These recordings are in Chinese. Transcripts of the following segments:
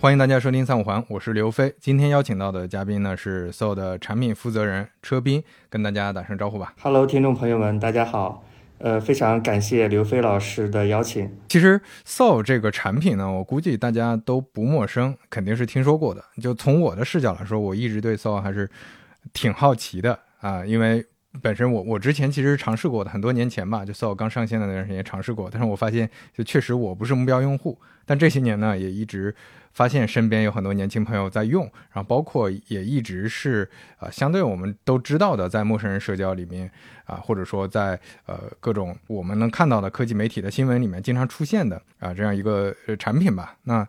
欢迎大家收听三五环，我是刘飞。今天邀请到的嘉宾呢是 SO 的产品负责人车斌，跟大家打声招呼吧。Hello，听众朋友们，大家好。呃，非常感谢刘飞老师的邀请。其实 SO 这个产品呢，我估计大家都不陌生，肯定是听说过的。就从我的视角来说，我一直对 SO 还是挺好奇的啊，因为本身我我之前其实尝试过的，很多年前吧，就 SO 刚上线的那段时间尝试过，但是我发现就确实我不是目标用户。但这些年呢，也一直。发现身边有很多年轻朋友在用，然后包括也一直是啊，相对我们都知道的，在陌生人社交里面啊，或者说在呃各种我们能看到的科技媒体的新闻里面经常出现的啊这样一个产品吧。那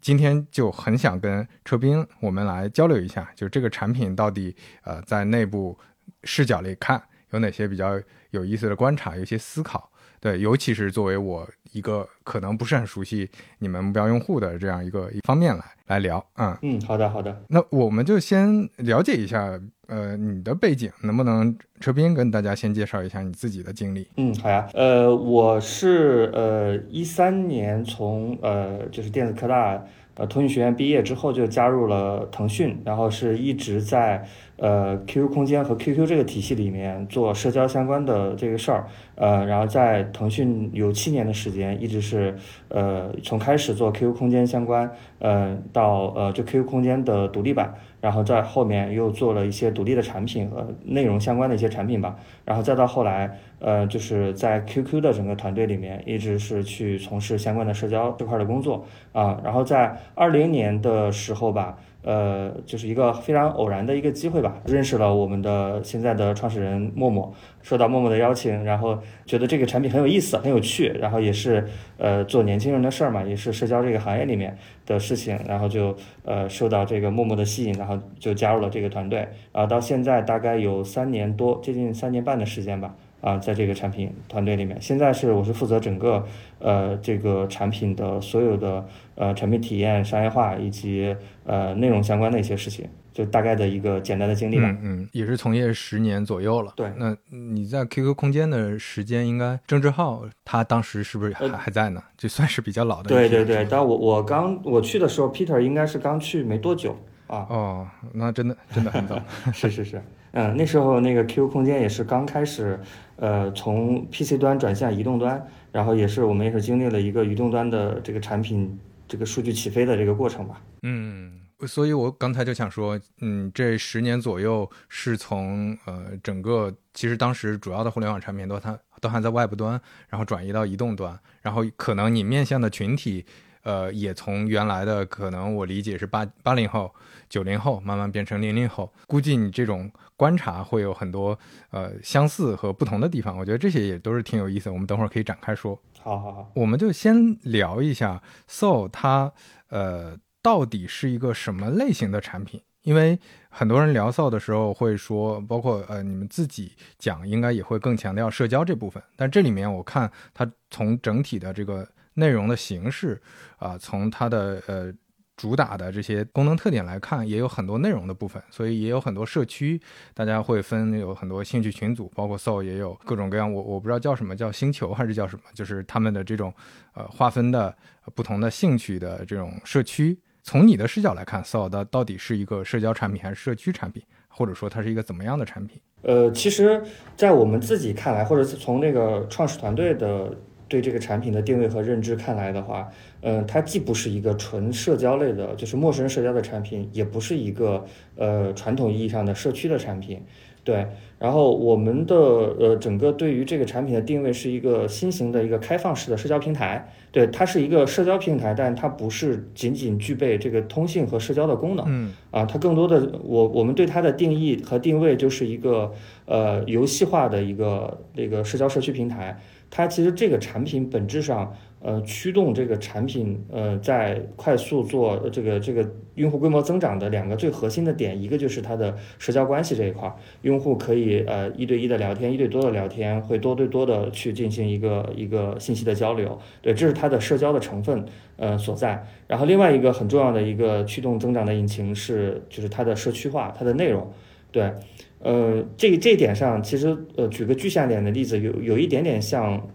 今天就很想跟车斌我们来交流一下，就这个产品到底呃在内部视角里看有哪些比较有意思的观察，有些思考。对，尤其是作为我一个可能不是很熟悉你们目标用户的这样一个一方面来来聊，嗯嗯，好的好的，那我们就先了解一下，呃，你的背景，能不能车斌跟大家先介绍一下你自己的经历？嗯，好呀，呃，我是呃一三年从呃就是电子科大呃通讯学院毕业之后就加入了腾讯，然后是一直在。呃，QQ 空间和 QQ 这个体系里面做社交相关的这个事儿，呃，然后在腾讯有七年的时间，一直是呃从开始做 QQ 空间相关，呃，到呃就 QQ 空间的独立版，然后在后面又做了一些独立的产品和内容相关的一些产品吧，然后再到后来，呃，就是在 QQ 的整个团队里面，一直是去从事相关的社交这块的工作啊，然后在二零年的时候吧。呃，就是一个非常偶然的一个机会吧，认识了我们的现在的创始人默默，受到默默的邀请，然后觉得这个产品很有意思，很有趣，然后也是呃做年轻人的事儿嘛，也是社交这个行业里面的事情，然后就呃受到这个默默的吸引，然后就加入了这个团队，啊，到现在大概有三年多，接近三年半的时间吧。啊，在这个产品团队里面，现在是我是负责整个呃这个产品的所有的呃产品体验、商业化以及呃内容相关的一些事情，就大概的一个简单的经历吧。嗯嗯，也是从业十年左右了。对，那你在 QQ 空间的时间应该郑志浩他当时是不是还还在呢？就算是比较老的。对对对，但我我刚我去的时候，Peter 应该是刚去没多久啊。哦，那真的真的很早。是 是是。嗯，那时候那个 QQ 空间也是刚开始，呃，从 PC 端转向移动端，然后也是我们也是经历了一个移动端的这个产品这个数据起飞的这个过程吧。嗯，所以我刚才就想说，嗯，这十年左右是从呃整个其实当时主要的互联网产品都它都还在 Web 端，然后转移到移动端，然后可能你面向的群体，呃，也从原来的可能我理解是八八零后。九零后慢慢变成零零后，估计你这种观察会有很多呃相似和不同的地方。我觉得这些也都是挺有意思的，我们等会儿可以展开说。好好好，我们就先聊一下 SO 它呃到底是一个什么类型的产品？因为很多人聊 SO 的时候会说，包括呃你们自己讲，应该也会更强调社交这部分。但这里面我看它从整体的这个内容的形式啊，从它的呃。主打的这些功能特点来看，也有很多内容的部分，所以也有很多社区，大家会分有很多兴趣群组，包括 Soul 也有各种各样，我我不知道叫什么叫星球还是叫什么，就是他们的这种呃划分的不同的兴趣的这种社区。从你的视角来看，SO 的到底是一个社交产品还是社区产品，或者说它是一个怎么样的产品？呃，其实，在我们自己看来，或者是从那个创始团队的。对这个产品的定位和认知看来的话，嗯，它既不是一个纯社交类的，就是陌生人社交的产品，也不是一个呃传统意义上的社区的产品，对。然后我们的呃整个对于这个产品的定位是一个新型的一个开放式的社交平台，对，它是一个社交平台，但它不是仅仅具备这个通信和社交的功能，嗯，啊，它更多的我我们对它的定义和定位就是一个呃游戏化的一个这个社交社区平台。它其实这个产品本质上，呃，驱动这个产品，呃，在快速做这个这个用户规模增长的两个最核心的点，一个就是它的社交关系这一块，用户可以呃一对一的聊天，一对多的聊天，会多对多的去进行一个一个信息的交流，对，这是它的社交的成分呃所在。然后另外一个很重要的一个驱动增长的引擎是，就是它的社区化，它的内容，对。呃，这这一点上，其实呃，举个具象点的例子，有有一点点像，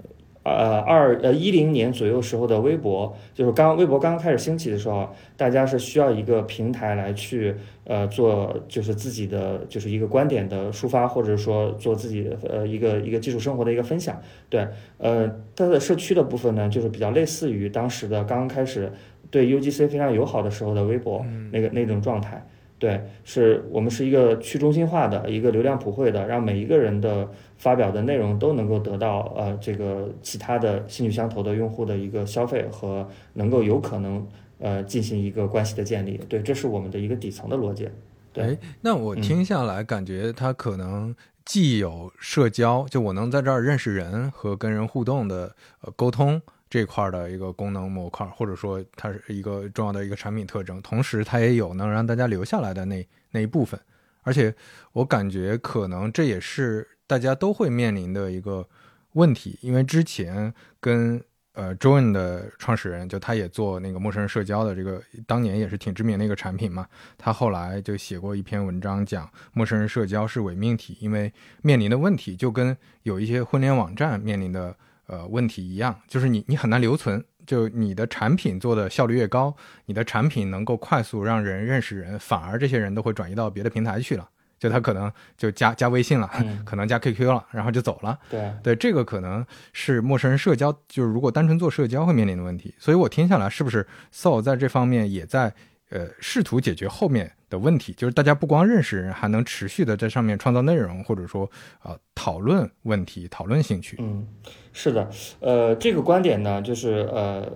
呃二呃一零年左右时候的微博，就是刚微博刚刚开始兴起的时候，大家是需要一个平台来去呃做就是自己的就是一个观点的抒发，或者说做自己的呃一个一个基础生活的一个分享。对，呃，它的社区的部分呢，就是比较类似于当时的刚刚开始对 UGC 非常友好的时候的微博那个那种状态。对，是我们是一个去中心化的一个流量普惠的，让每一个人的发表的内容都能够得到呃这个其他的兴趣相投的用户的一个消费和能够有可能呃进行一个关系的建立。对，这是我们的一个底层的逻辑。对，那我听下来感觉它可能既有社交，就我能在这儿认识人和跟人互动的呃沟通。这块的一个功能模块，或者说它是一个重要的一个产品特征，同时它也有能让大家留下来的那那一部分，而且我感觉可能这也是大家都会面临的一个问题，因为之前跟呃 Join 的创始人就他也做那个陌生人社交的这个，当年也是挺知名的一个产品嘛，他后来就写过一篇文章讲陌生人社交是伪命题，因为面临的问题就跟有一些婚恋网站面临的。呃，问题一样，就是你你很难留存，就你的产品做的效率越高，你的产品能够快速让人认识人，反而这些人都会转移到别的平台去了，就他可能就加 加微信了，可能加 QQ 了，然后就走了。对对，这个可能是陌生人社交，就是如果单纯做社交会面临的问题。所以我听下来，是不是 So 在这方面也在呃试图解决后面？的问题就是，大家不光认识人，还能持续的在上面创造内容，或者说啊讨论问题、讨论兴趣。嗯，是的，呃，这个观点呢，就是呃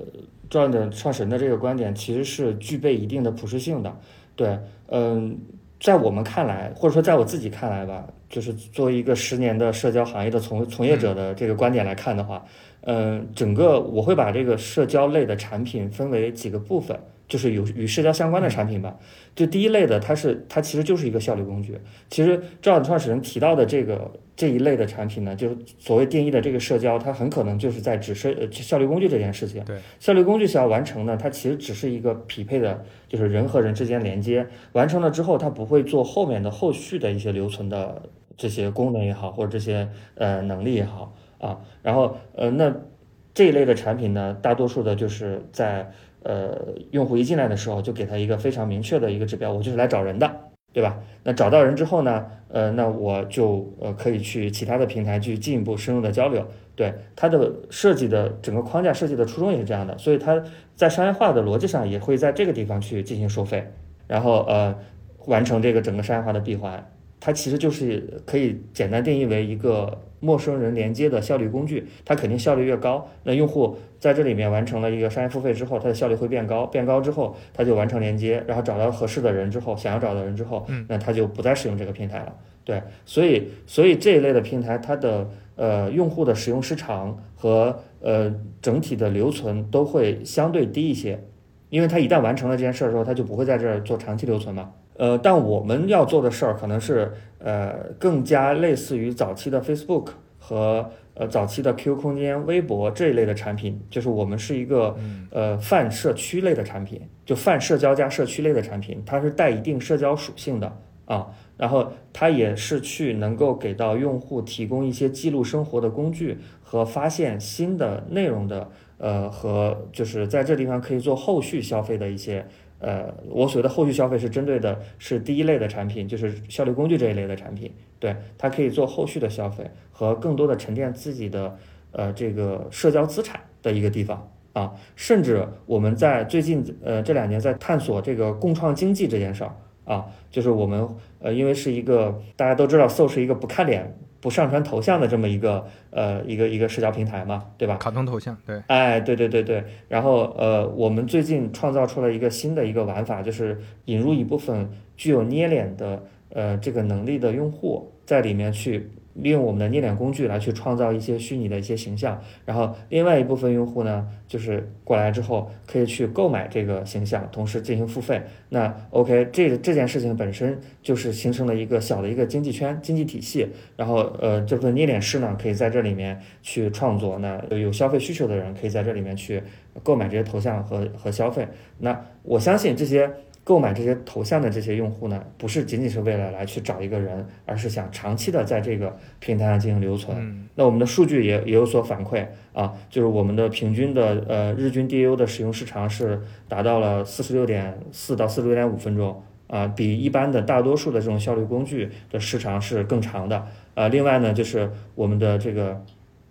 ，Join 的创始人的这个观点，其实是具备一定的普适性的。对，嗯，在我们看来，或者说在我自己看来吧，就是作为一个十年的社交行业的从从业者的这个观点来看的话，嗯，整个我会把这个社交类的产品分为几个部分。就是有与社交相关的产品吧。就第一类的，它是它其实就是一个效率工具。其实赵的创始人提到的这个这一类的产品呢，就是所谓定义的这个社交，它很可能就是在指社效率工具这件事情。对，效率工具想要完成呢，它其实只是一个匹配的，就是人和人之间连接。完成了之后，它不会做后面的后续的一些留存的这些功能也好，或者这些呃能力也好啊。然后呃，那这一类的产品呢，大多数的就是在。呃，用户一进来的时候就给他一个非常明确的一个指标，我就是来找人的，对吧？那找到人之后呢，呃，那我就呃可以去其他的平台去进一步深入的交流。对它的设计的整个框架设计的初衷也是这样的，所以它在商业化的逻辑上也会在这个地方去进行收费，然后呃完成这个整个商业化的闭环。它其实就是可以简单定义为一个陌生人连接的效率工具，它肯定效率越高，那用户在这里面完成了一个商业付费之后，它的效率会变高，变高之后，它就完成连接，然后找到合适的人之后，想要找的人之后，那他就不再使用这个平台了。对，所以所以这一类的平台，它的呃用户的使用时长和呃整体的留存都会相对低一些，因为它一旦完成了这件事儿之后，它就不会在这儿做长期留存嘛。呃，但我们要做的事儿可能是，呃，更加类似于早期的 Facebook 和呃早期的 QQ 空间、微博这一类的产品，就是我们是一个呃泛社区类的产品，就泛社交加社区类的产品，它是带一定社交属性的啊，然后它也是去能够给到用户提供一些记录生活的工具和发现新的内容的，呃，和就是在这地方可以做后续消费的一些。呃，我所谓的后续消费是针对的是第一类的产品，就是效率工具这一类的产品，对它可以做后续的消费和更多的沉淀自己的呃这个社交资产的一个地方啊，甚至我们在最近呃这两年在探索这个共创经济这件事儿啊，就是我们呃因为是一个大家都知道，So 是一个不看脸。不上传头像的这么一个呃一个一个社交平台嘛，对吧？卡通头像，对。哎，对对对对。然后呃，我们最近创造出了一个新的一个玩法，就是引入一部分具有捏脸的呃这个能力的用户在里面去。利用我们的捏脸工具来去创造一些虚拟的一些形象，然后另外一部分用户呢，就是过来之后可以去购买这个形象，同时进行付费。那 OK，这这件事情本身就是形成了一个小的一个经济圈、经济体系。然后呃，这份捏脸师呢，可以在这里面去创作。那有消费需求的人可以在这里面去购买这些头像和和消费。那我相信这些购买这些头像的这些用户呢，不是仅仅是为了来去找一个人，而是想长期的在这个平台上进行留存。嗯那我们的数据也也有所反馈啊，就是我们的平均的呃日均 DAU 的使用时长是达到了四十六点四到四十六点五分钟啊，比一般的大多数的这种效率工具的时长是更长的。呃，另外呢，就是我们的这个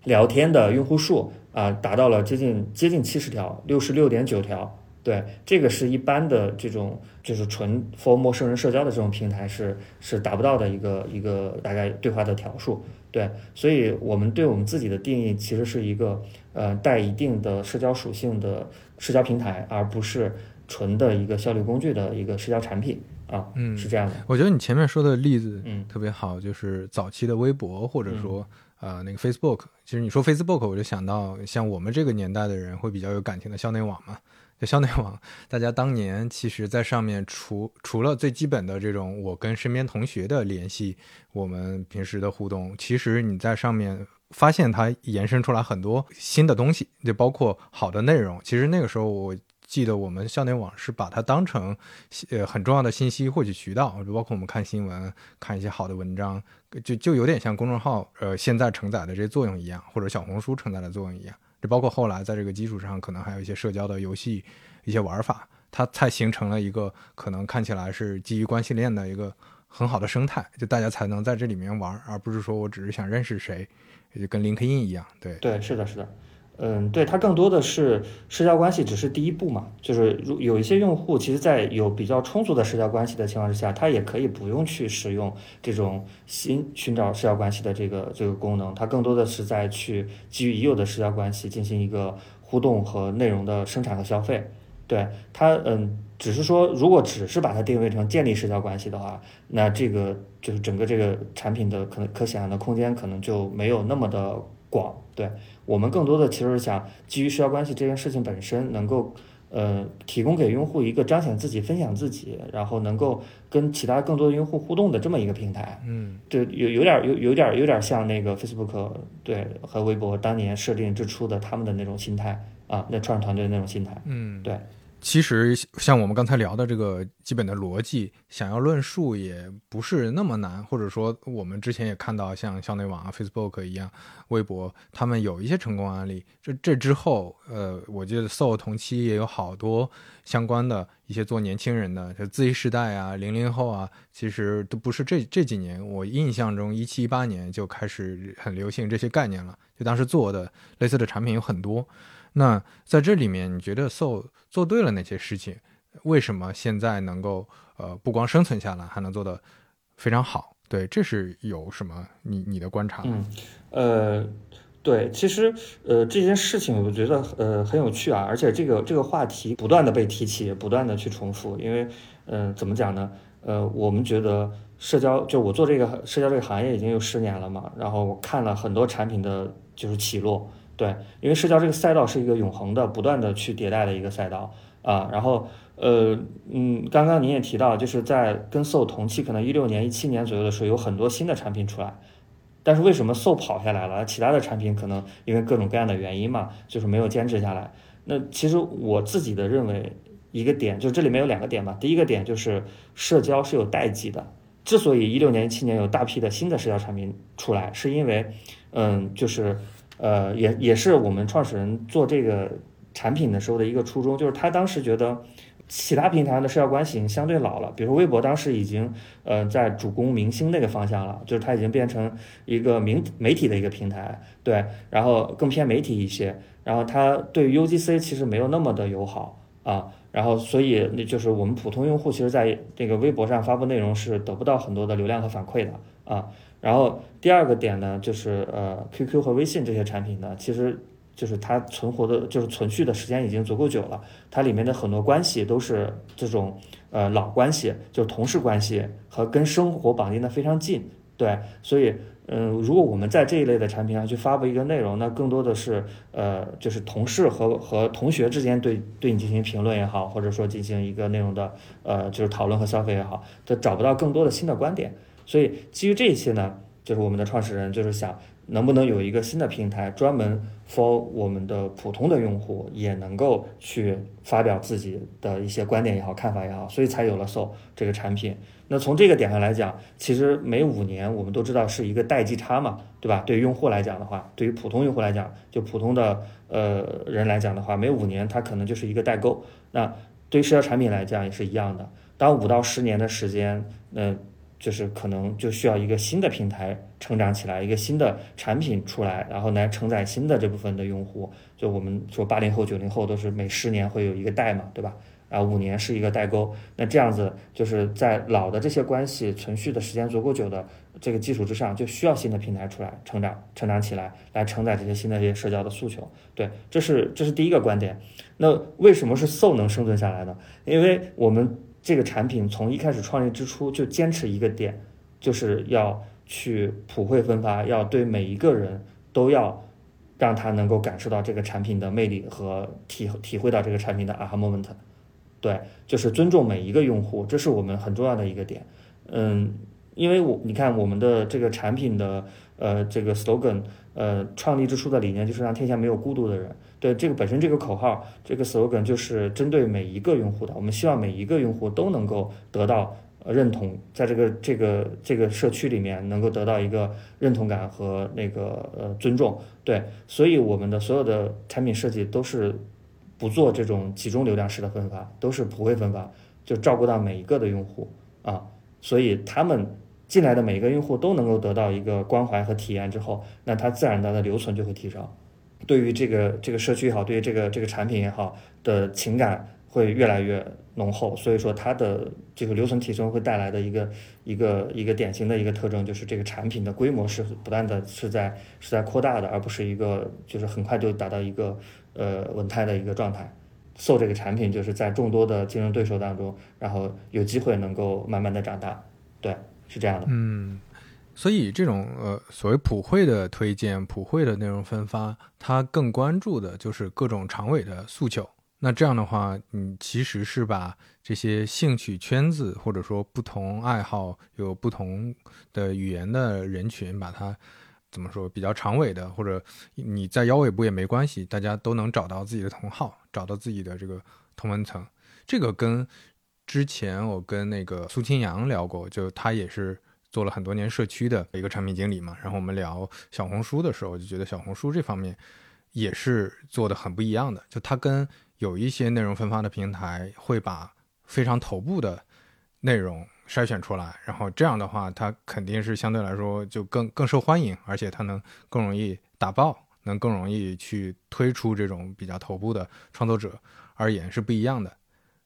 聊天的用户数啊，达到了接近接近七十条，六十六点九条。对，这个是一般的这种就是纯 for 陌生人社交的这种平台是是达不到的一个一个大概对话的条数。对，所以我们对我们自己的定义其实是一个呃带一定的社交属性的社交平台，而不是纯的一个效率工具的一个社交产品啊，嗯是这样的。我觉得你前面说的例子嗯特别好，就是早期的微博，或者说、呃那个 Facebook。其实你说 Facebook，我就想到像我们这个年代的人会比较有感情的校内网嘛。校内网，大家当年其实在上面除除了最基本的这种我跟身边同学的联系，我们平时的互动，其实你在上面发现它延伸出来很多新的东西，就包括好的内容。其实那个时候我记得我们校内网是把它当成呃很重要的信息获取渠道，就包括我们看新闻、看一些好的文章，就就有点像公众号呃现在承载的这些作用一样，或者小红书承载的作用一样。这包括后来在这个基础上，可能还有一些社交的游戏、一些玩法，它才形成了一个可能看起来是基于关系链的一个很好的生态，就大家才能在这里面玩，而不是说我只是想认识谁，就跟 LinkedIn 一样，对。对，是的，是的，嗯，对，它更多的是社交关系只是第一步嘛，就是如有一些用户，其实，在有比较充足的社交关系的情况之下，他也可以不用去使用这种新寻找社交关系的这个这个功能，它更多的是在去基于已有的社交关系进行一个互动和内容的生产和消费。对它，嗯，只是说，如果只是把它定位成建立社交关系的话，那这个就是整个这个产品的可能可想象的空间可能就没有那么的广。对我们更多的其实是想基于社交关系这件事情本身，能够呃提供给用户一个彰显自己、分享自己，然后能够跟其他更多的用户互动的这么一个平台。嗯对，有有点有有点有点像那个 Facebook 对和微博当年设定之初的他们的那种心态啊，那创始团队的那种心态。嗯，对。其实像我们刚才聊的这个基本的逻辑，想要论述也不是那么难，或者说我们之前也看到像校内网啊、Facebook 一样，微博他们有一些成功案例。这这之后，呃，我记得 So 同期也有好多相关的一些做年轻人的，就 Z 世代啊、零零后啊，其实都不是这这几年，我印象中一七一八年就开始很流行这些概念了，就当时做的类似的产品有很多。那在这里面，你觉得 So 做对了哪些事情？为什么现在能够呃不光生存下来，还能做得非常好？对，这是有什么你你的观察？嗯，呃，对，其实呃这件事情我觉得呃很有趣啊，而且这个这个话题不断的被提起，不断的去重复，因为嗯、呃、怎么讲呢？呃，我们觉得社交就我做这个社交这个行业已经有十年了嘛，然后我看了很多产品的就是起落。对，因为社交这个赛道是一个永恒的、不断的去迭代的一个赛道啊。然后，呃，嗯，刚刚您也提到，就是在跟 So 同期，可能一六年、一七年左右的时候，有很多新的产品出来。但是为什么 So 跑下来了？其他的产品可能因为各种各样的原因嘛，就是没有坚持下来。那其实我自己的认为一个点，就这里面有两个点吧。第一个点就是社交是有代际的。之所以一六年、一七年有大批的新的社交产品出来，是因为，嗯，就是。呃，也也是我们创始人做这个产品的时候的一个初衷，就是他当时觉得其他平台的社交关系已经相对老了，比如微博当时已经呃在主攻明星那个方向了，就是它已经变成一个名媒体的一个平台，对，然后更偏媒体一些，然后它对于 UGC 其实没有那么的友好啊，然后所以那就是我们普通用户其实在这个微博上发布内容是得不到很多的流量和反馈的啊。然后第二个点呢，就是呃，QQ 和微信这些产品呢，其实就是它存活的，就是存续的时间已经足够久了，它里面的很多关系都是这种呃老关系，就是同事关系和跟生活绑定的非常近，对，所以嗯、如果我们在这一类的产品上去发布一个内容，那更多的是呃，就是同事和和同学之间对对你进行评论也好，或者说进行一个内容的呃，就是讨论和消费也好，它找不到更多的新的观点。所以基于这些呢，就是我们的创始人就是想能不能有一个新的平台，专门 for 我们的普通的用户也能够去发表自己的一些观点也好、看法也好，所以才有了 So 这个产品。那从这个点上来讲，其实每五年我们都知道是一个代际差嘛，对吧？对于用户来讲的话，对于普通用户来讲，就普通的呃人来讲的话，每五年它可能就是一个代沟。那对于社交产品来讲也是一样的，当五到十年的时间，那。就是可能就需要一个新的平台成长起来，一个新的产品出来，然后来承载新的这部分的用户。就我们说八零后、九零后都是每十年会有一个代嘛，对吧？啊，五年是一个代沟。那这样子就是在老的这些关系存续的时间足够久的这个基础之上，就需要新的平台出来成长、成长起来，来承载这些新的这些社交的诉求。对，这是这是第一个观点。那为什么是 So 能生存下来呢？因为我们。这个产品从一开始创立之初就坚持一个点，就是要去普惠分发，要对每一个人都要让他能够感受到这个产品的魅力和体体会到这个产品的 aha moment。对，就是尊重每一个用户，这是我们很重要的一个点。嗯，因为我你看我们的这个产品的呃这个 slogan，呃创立之初的理念就是让天下没有孤独的人。对这个本身这个口号，这个 slogan 就是针对每一个用户的。我们希望每一个用户都能够得到认同，在这个这个这个社区里面能够得到一个认同感和那个呃尊重。对，所以我们的所有的产品设计都是不做这种集中流量式的分发，都是普惠分发，就照顾到每一个的用户啊。所以他们进来的每一个用户都能够得到一个关怀和体验之后，那它自然它的留存就会提升。对于这个这个社区也好，对于这个这个产品也好的情感会越来越浓厚，所以说它的这个留存提升会带来的一个一个一个典型的一个特征就是这个产品的规模是不断的是在是在扩大的，而不是一个就是很快就达到一个呃稳态的一个状态。So 这个产品就是在众多的竞争对手当中，然后有机会能够慢慢的长大，对，是这样的。嗯。所以这种呃所谓普惠的推荐、普惠的内容分发，它更关注的就是各种长尾的诉求。那这样的话，你其实是把这些兴趣圈子或者说不同爱好、有不同的语言的人群，把它怎么说比较长尾的，或者你在腰尾部也没关系，大家都能找到自己的同好，找到自己的这个同文层。这个跟之前我跟那个苏清扬聊过，就他也是。做了很多年社区的一个产品经理嘛，然后我们聊小红书的时候，就觉得小红书这方面也是做的很不一样的。就它跟有一些内容分发的平台会把非常头部的内容筛选出来，然后这样的话，它肯定是相对来说就更更受欢迎，而且它能更容易打爆，能更容易去推出这种比较头部的创作者而言是不一样的。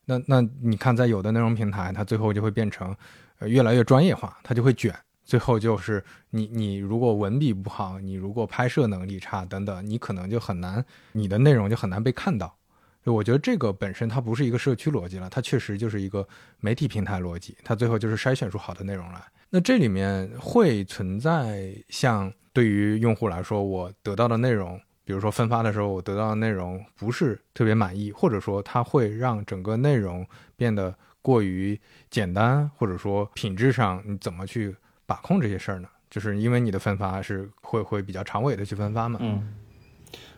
那那你看，在有的内容平台，它最后就会变成。呃，越来越专业化，它就会卷，最后就是你你如果文笔不好，你如果拍摄能力差等等，你可能就很难，你的内容就很难被看到。我觉得这个本身它不是一个社区逻辑了，它确实就是一个媒体平台逻辑，它最后就是筛选出好的内容来。那这里面会存在像对于用户来说，我得到的内容，比如说分发的时候我得到的内容不是特别满意，或者说它会让整个内容变得。过于简单，或者说品质上你怎么去把控这些事儿呢？就是因为你的分发是会会比较长尾的去分发嘛？嗯，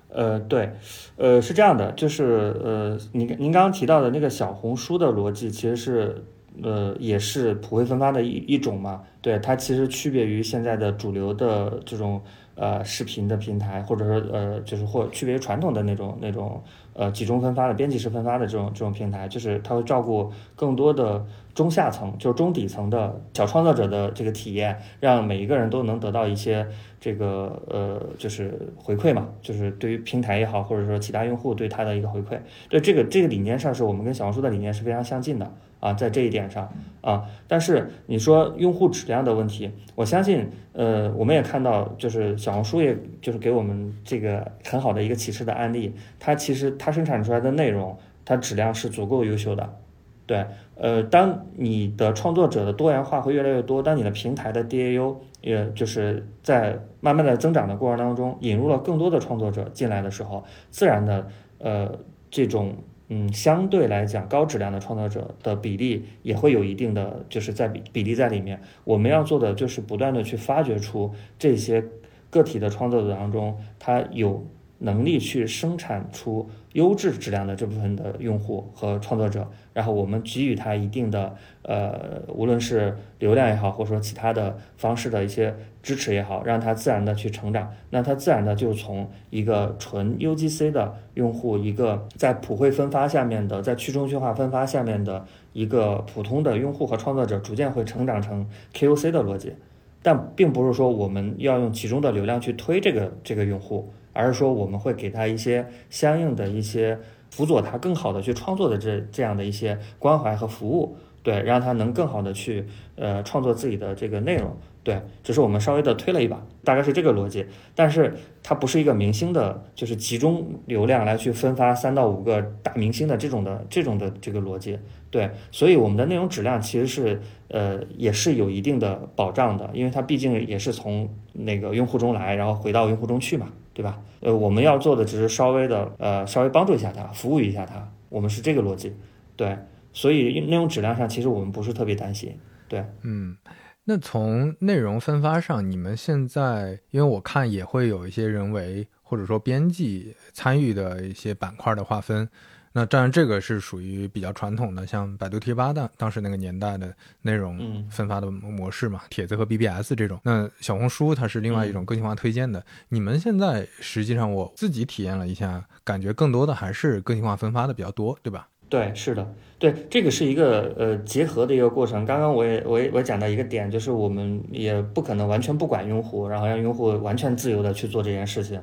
呃，对，呃，是这样的，就是呃，您您刚刚提到的那个小红书的逻辑，其实是呃也是普惠分发的一一种嘛？对，它其实区别于现在的主流的这种呃视频的平台，或者说呃就是或区别于传统的那种那种。呃，集中分发的编辑式分发的这种这种平台，就是它会照顾更多的中下层，就是中底层的小创作者的这个体验，让每一个人都能得到一些这个呃，就是回馈嘛，就是对于平台也好，或者说其他用户对他的一个回馈。对这个这个理念上，是我们跟小红书的理念是非常相近的。啊，在这一点上啊，但是你说用户质量的问题，我相信，呃，我们也看到，就是小红书，也就是给我们这个很好的一个启示的案例，它其实它生产出来的内容，它质量是足够优秀的，对，呃，当你的创作者的多元化会越来越多，当你的平台的 DAU 也就是在慢慢的增长的过程当中，引入了更多的创作者进来的时候，自然的，呃，这种。嗯，相对来讲，高质量的创作者的比例也会有一定的，就是在比比例在里面。我们要做的就是不断的去发掘出这些个体的创作者当中，他有能力去生产出优质质量的这部分的用户和创作者，然后我们给予他一定的呃，无论是流量也好，或者说其他的方式的一些支持也好，让他自然的去成长，那他自然的就从一个纯 UGC 的用户，一个在普惠分发下面的，在去中心化分发下面的一个普通的用户和创作者，逐渐会成长成 KOC 的逻辑。但并不是说我们要用其中的流量去推这个这个用户，而是说我们会给他一些相应的一些辅佐他更好的去创作的这这样的一些关怀和服务，对，让他能更好的去呃创作自己的这个内容。对，只是我们稍微的推了一把，大概是这个逻辑。但是它不是一个明星的，就是集中流量来去分发三到五个大明星的这种的这种的这个逻辑。对，所以我们的内容质量其实是呃也是有一定的保障的，因为它毕竟也是从那个用户中来，然后回到用户中去嘛，对吧？呃，我们要做的只是稍微的呃稍微帮助一下他，服务一下他，我们是这个逻辑。对，所以内容质量上其实我们不是特别担心。对，嗯。那从内容分发上，你们现在，因为我看也会有一些人为或者说编辑参与的一些板块的划分。那当然，这个是属于比较传统的，像百度贴吧的当时那个年代的内容分发的模式嘛，帖子和 BBS 这种。那小红书它是另外一种个性化推荐的。你们现在实际上我自己体验了一下，感觉更多的还是个性化分发的比较多，对吧？对，是的，对，这个是一个呃结合的一个过程。刚刚我也我也我讲到一个点，就是我们也不可能完全不管用户，然后让用户完全自由的去做这件事情。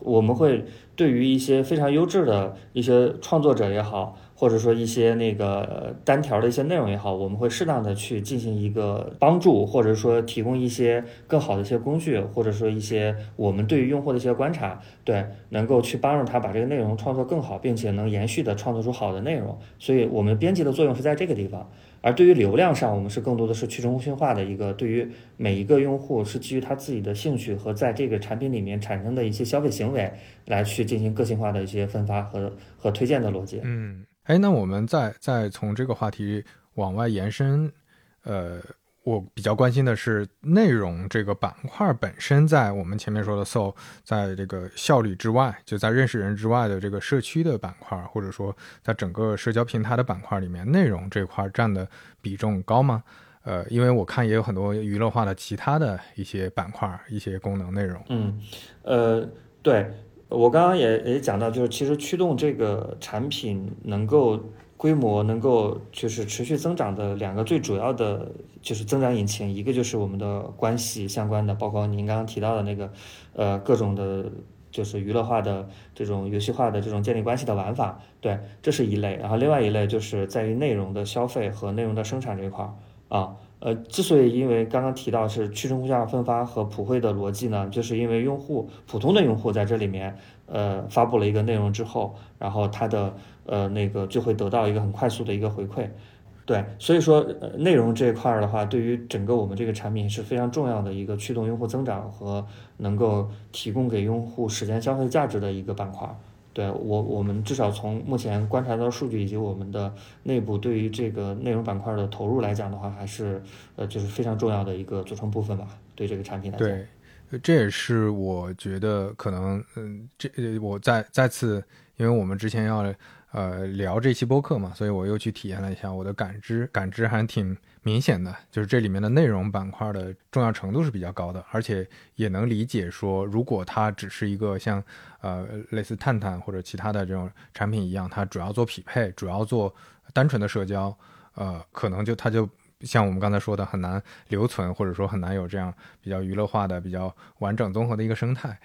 我们会对于一些非常优质的一些创作者也好。或者说一些那个单条的一些内容也好，我们会适当的去进行一个帮助，或者说提供一些更好的一些工具，或者说一些我们对于用户的一些观察，对，能够去帮助他把这个内容创作更好，并且能延续的创作出好的内容。所以，我们编辑的作用是在这个地方。而对于流量上，我们是更多的是去中心化的一个，对于每一个用户是基于他自己的兴趣和在这个产品里面产生的一些消费行为来去进行个性化的一些分发和和推荐的逻辑。嗯。哎，那我们再再从这个话题往外延伸，呃，我比较关心的是内容这个板块本身，在我们前面说的 so，在这个效率之外，就在认识人之外的这个社区的板块，或者说在整个社交平台的板块里面，内容这块占的比重高吗？呃，因为我看也有很多娱乐化的其他的一些板块、一些功能内容。嗯，呃，对。我刚刚也也讲到，就是其实驱动这个产品能够规模能够就是持续增长的两个最主要的就是增长引擎，一个就是我们的关系相关的，包括您刚刚提到的那个，呃，各种的，就是娱乐化的这种游戏化的这种建立关系的玩法，对，这是一类。然后另外一类就是在于内容的消费和内容的生产这一块儿啊。呃，之所以因为刚刚提到是去中心化分发和普惠的逻辑呢，就是因为用户普通的用户在这里面，呃，发布了一个内容之后，然后他的呃那个就会得到一个很快速的一个回馈，对，所以说内容这一块儿的话，对于整个我们这个产品是非常重要的一个驱动用户增长和能够提供给用户时间消费价值的一个板块。对我，我们至少从目前观察到数据以及我们的内部对于这个内容板块的投入来讲的话，还是呃，就是非常重要的一个组成部分吧。对这个产品来讲，对，这也是我觉得可能，嗯，这我再再次，因为我们之前要呃聊这期播客嘛，所以我又去体验了一下，我的感知感知还挺。明显的就是这里面的内容板块的重要程度是比较高的，而且也能理解说，如果它只是一个像呃类似探探或者其他的这种产品一样，它主要做匹配，主要做单纯的社交，呃，可能就它就像我们刚才说的很难留存，或者说很难有这样比较娱乐化的、比较完整综合的一个生态，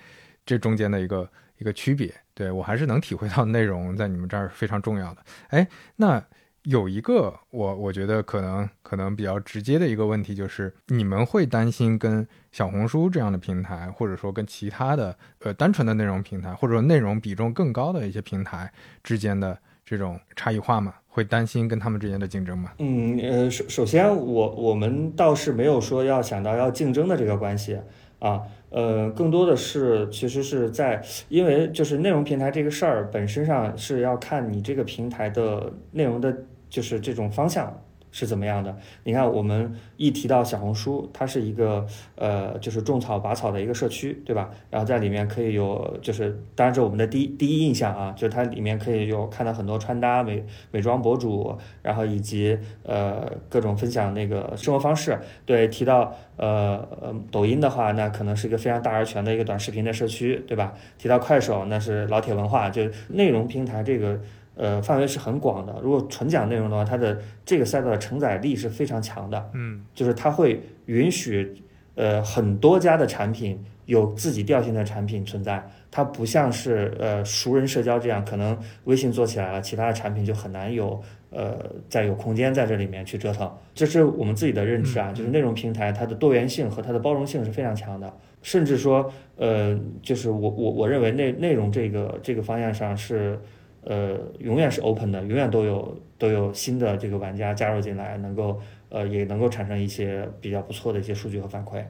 这中间的一个一个区别，对我还是能体会到内容在你们这儿非常重要的。哎，那。有一个我我觉得可能可能比较直接的一个问题就是，你们会担心跟小红书这样的平台，或者说跟其他的呃单纯的内容平台，或者说内容比重更高的一些平台之间的这种差异化吗？会担心跟他们之间的竞争吗？嗯呃，首首先我我们倒是没有说要想到要竞争的这个关系啊。呃，更多的是其实是在，因为就是内容平台这个事儿本身上是要看你这个平台的内容的，就是这种方向，是怎么样的？你看，我们一提到小红书，它是一个呃，就是种草拔草的一个社区，对吧？然后在里面可以有，就是当然这是我们的第一第一印象啊，就是它里面可以有看到很多穿搭美美妆博主，然后以及呃各种分享那个生活方式。对，提到呃呃抖音的话，那可能是一个非常大而全的一个短视频的社区，对吧？提到快手，那是老铁文化，就内容平台这个。呃，范围是很广的。如果纯讲内容的话，它的这个赛道的承载力是非常强的。嗯，就是它会允许呃很多家的产品有自己调性的产品存在。它不像是呃熟人社交这样，可能微信做起来了，其他的产品就很难有呃再有空间在这里面去折腾。这是我们自己的认知啊，就是内容平台它的多元性和它的包容性是非常强的。甚至说呃，就是我我我认为内内容这个这个方向上是。呃，永远是 open 的，永远都有都有新的这个玩家加入进来，能够呃也能够产生一些比较不错的一些数据和反馈。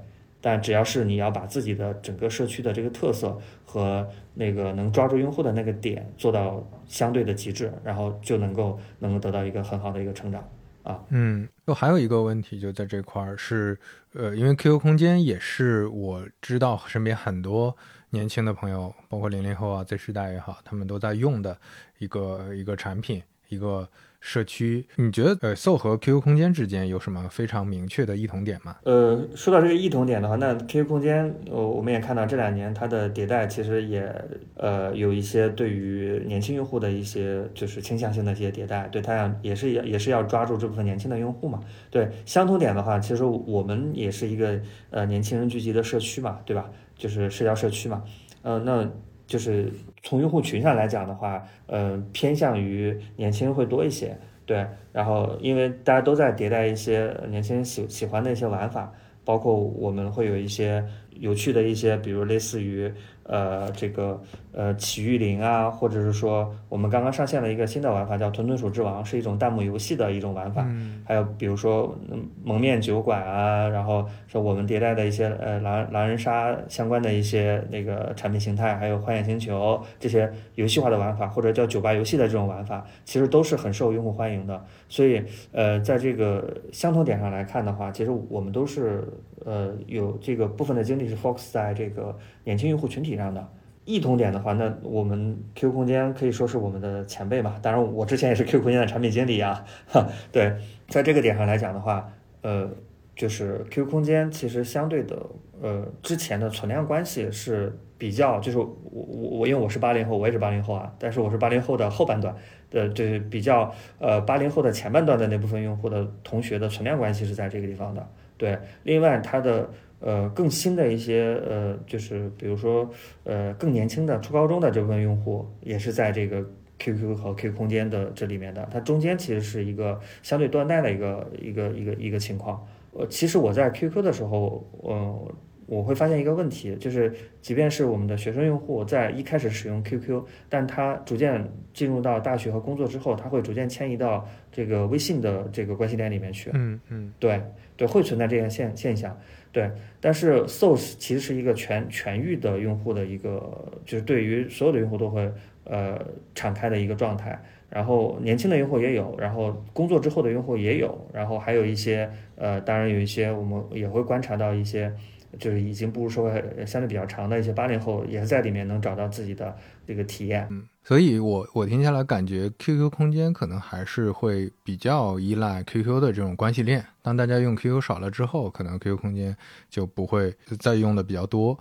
但只要是你要把自己的整个社区的这个特色和那个能抓住用户的那个点做到相对的极致，然后就能够能够得到一个很好的一个成长啊。嗯，就还有一个问题就在这块儿是，呃，因为 QQ 空间也是我知道身边很多。年轻的朋友，包括零零后啊，Z 世代也好，他们都在用的一个一个产品，一个社区。你觉得呃，So 和 QQ 空间之间有什么非常明确的异同点吗？呃，说到这个异同点的话，那 QQ 空间，呃，我们也看到这两年它的迭代其实也呃有一些对于年轻用户的一些就是倾向性的一些迭代，对它也是也也是要抓住这部分年轻的用户嘛。对，相同点的话，其实我们也是一个呃年轻人聚集的社区嘛，对吧？就是社交社区嘛，嗯，那就是从用户群上来讲的话，嗯，偏向于年轻人会多一些，对。然后因为大家都在迭代一些年轻人喜喜欢的一些玩法，包括我们会有一些有趣的一些，比如类似于。呃，这个呃，奇遇林啊，或者是说我们刚刚上线了一个新的玩法，叫屯屯鼠之王，是一种弹幕游戏的一种玩法。嗯，还有比如说蒙面酒馆啊，然后说我们迭代的一些呃狼狼人杀相关的一些那个产品形态，还有幻野星球这些游戏化的玩法，或者叫酒吧游戏的这种玩法，其实都是很受用户欢迎的。所以呃，在这个相同点上来看的话，其实我们都是呃有这个部分的精力是 focus 在这个年轻用户群体上。的异同点的话，那我们 QQ 空间可以说是我们的前辈嘛。当然，我之前也是 QQ 空间的产品经理啊。哈，对，在这个点上来讲的话，呃，就是 QQ 空间其实相对的，呃，之前的存量关系是比较，就是我我我因为我是八零后，我也是八零后啊，但是我是八零后的后半段的，就是比较呃八零后的前半段的那部分用户的同学的存量关系是在这个地方的。对，另外它的。呃，更新的一些呃，就是比如说呃，更年轻的初高中的这部分用户，也是在这个 QQ 和 Q 空间的这里面的。它中间其实是一个相对断代的一个一个一个一个情况。呃，其实我在 QQ 的时候，呃，我会发现一个问题，就是即便是我们的学生用户在一开始使用 QQ，但他逐渐进入到大学和工作之后，他会逐渐迁移到这个微信的这个关系链里面去。嗯嗯，对对，会存在这样现现象。对，但是 SOS 其实是一个全全域的用户的一个，就是对于所有的用户都会呃敞开的一个状态。然后年轻的用户也有，然后工作之后的用户也有，然后还有一些呃，当然有一些我们也会观察到一些。就是已经步入社会相对比较长的一些八零后，也是在里面能找到自己的这个体验。嗯，所以我我听下来感觉，QQ 空间可能还是会比较依赖 QQ 的这种关系链。当大家用 QQ 少了之后，可能 QQ 空间就不会再用的比较多。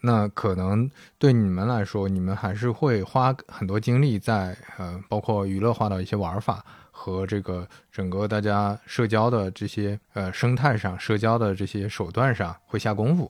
那可能对你们来说，你们还是会花很多精力在呃，包括娱乐化的一些玩法。和这个整个大家社交的这些呃生态上，社交的这些手段上会下功夫，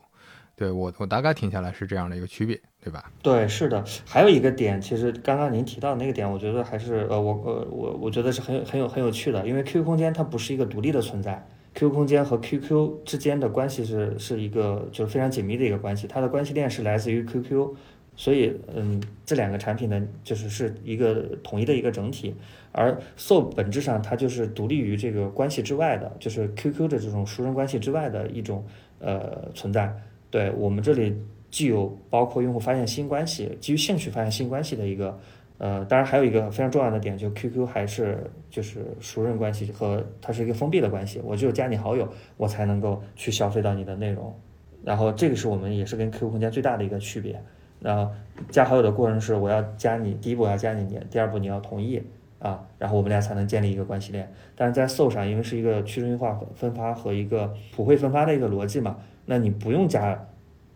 对我我大概听下来是这样的一个区别，对吧？对，是的。还有一个点，其实刚刚您提到的那个点，我觉得还是呃我呃我我觉得是很有很有很有趣的，因为 QQ 空间它不是一个独立的存在，QQ 空间和 QQ 之间的关系是是一个就是非常紧密的一个关系，它的关系链是来自于 QQ。所以，嗯，这两个产品呢，就是是一个统一的一个整体，而 So 本质上它就是独立于这个关系之外的，就是 QQ 的这种熟人关系之外的一种呃存在。对我们这里既有包括用户发现新关系，基于兴趣发现新关系的一个呃，当然还有一个非常重要的点，就 QQ 还是就是熟人关系和它是一个封闭的关系，我只有加你好友，我才能够去消费到你的内容。然后这个是我们也是跟 QQ 空间最大的一个区别。然后加好友的过程是我要加你，第一步要加你，第二步你要同意啊，然后我们俩才能建立一个关系链。但是在 s o 上，因为是一个去中心化分发和一个普惠分发的一个逻辑嘛，那你不用加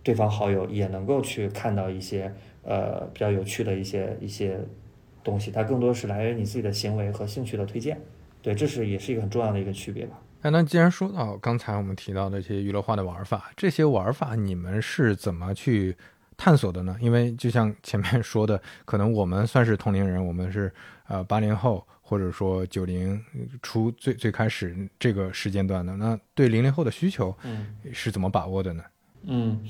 对方好友也能够去看到一些。呃，比较有趣的一些一些东西，它更多是来源于你自己的行为和兴趣的推荐，对，这是也是一个很重要的一个区别吧。哎，那既然说到刚才我们提到的一些娱乐化的玩法，这些玩法你们是怎么去探索的呢？因为就像前面说的，可能我们算是同龄人，我们是呃八零后或者说九零初最最开始这个时间段的，那对零零后的需求，嗯，是怎么把握的呢？嗯。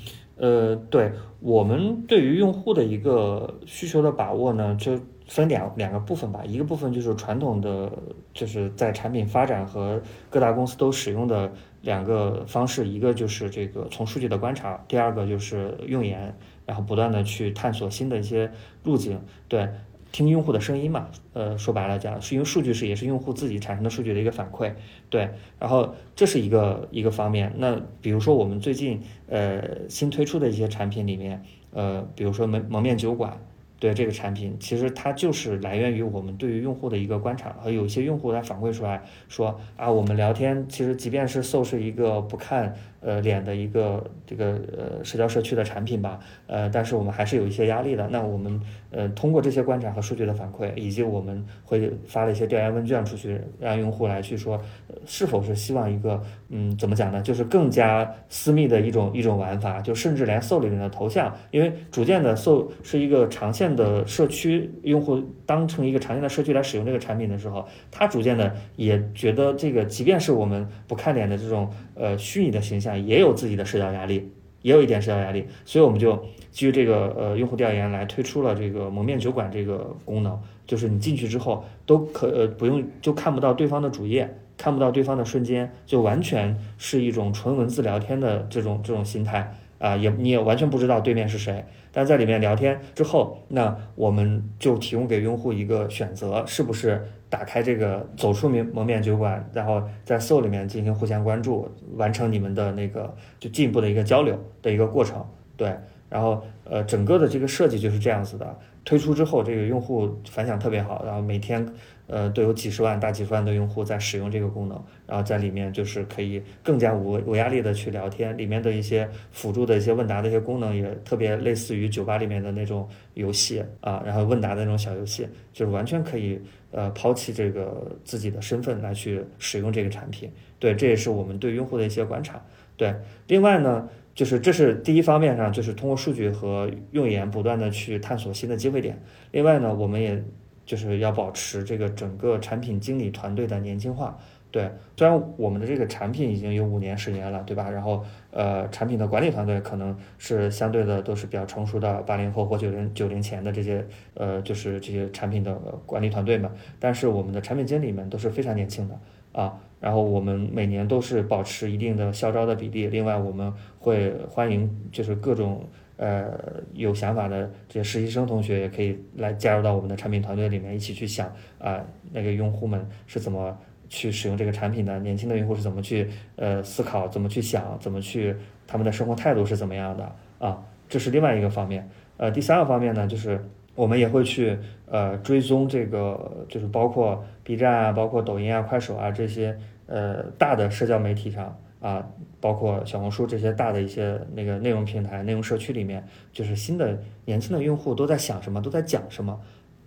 呃，对我们对于用户的一个需求的把握呢，就分两两个部分吧。一个部分就是传统的，就是在产品发展和各大公司都使用的两个方式，一个就是这个从数据的观察，第二个就是用研，然后不断的去探索新的一些路径。对。听用户的声音嘛，呃，说白了讲，是因为数据是也是用户自己产生的数据的一个反馈，对，然后这是一个一个方面。那比如说我们最近呃新推出的一些产品里面，呃，比如说蒙蒙面酒馆。对这个产品，其实它就是来源于我们对于用户的一个观察，和有一些用户他反馈出来说啊，我们聊天其实即便是搜是一个不看呃脸的一个这个呃社交社区的产品吧，呃，但是我们还是有一些压力的。那我们呃通过这些观察和数据的反馈，以及我们会发了一些调研问卷出去，让用户来去说是否是希望一个嗯怎么讲呢，就是更加私密的一种一种玩法，就甚至连搜里面的头像，因为逐渐的搜是一个长线。的社区用户当成一个常见的社区来使用这个产品的时候，他逐渐的也觉得这个，即便是我们不看脸的这种呃虚拟的形象，也有自己的社交压力，也有一点社交压力。所以我们就基于这个呃用户调研来推出了这个蒙面酒馆这个功能，就是你进去之后都可呃不用就看不到对方的主页，看不到对方的瞬间，就完全是一种纯文字聊天的这种这种心态啊，也你也完全不知道对面是谁。但在里面聊天之后，那我们就提供给用户一个选择，是不是打开这个走出蒙蒙面酒馆，然后在 Soul 里面进行互相关注，完成你们的那个就进一步的一个交流的一个过程，对，然后呃整个的这个设计就是这样子的。推出之后，这个用户反响特别好，然后每天，呃，都有几十万、大几十万的用户在使用这个功能，然后在里面就是可以更加无无压力的去聊天，里面的一些辅助的一些问答的一些功能也特别类似于酒吧里面的那种游戏啊，然后问答的那种小游戏，就是完全可以呃抛弃这个自己的身份来去使用这个产品，对，这也是我们对用户的一些观察，对，另外呢。就是这是第一方面上，就是通过数据和用研不断的去探索新的机会点。另外呢，我们也就是要保持这个整个产品经理团队的年轻化。对，虽然我们的这个产品已经有五年、十年了，对吧？然后呃，产品的管理团队可能是相对的都是比较成熟的八零后或九零九零前的这些呃，就是这些产品的管理团队嘛。但是我们的产品经理们都是非常年轻的啊。然后我们每年都是保持一定的校招的比例。另外，我们会欢迎就是各种呃有想法的这些实习生同学也可以来加入到我们的产品团队里面，一起去想啊那个用户们是怎么去使用这个产品的，年轻的用户是怎么去呃思考，怎么去想，怎么去他们的生活态度是怎么样的啊？这是另外一个方面。呃，第三个方面呢，就是我们也会去呃追踪这个，就是包括。B 站啊，包括抖音啊、快手啊这些呃大的社交媒体上啊，包括小红书这些大的一些那个内容平台、内容社区里面，就是新的年轻的用户都在想什么，都在讲什么，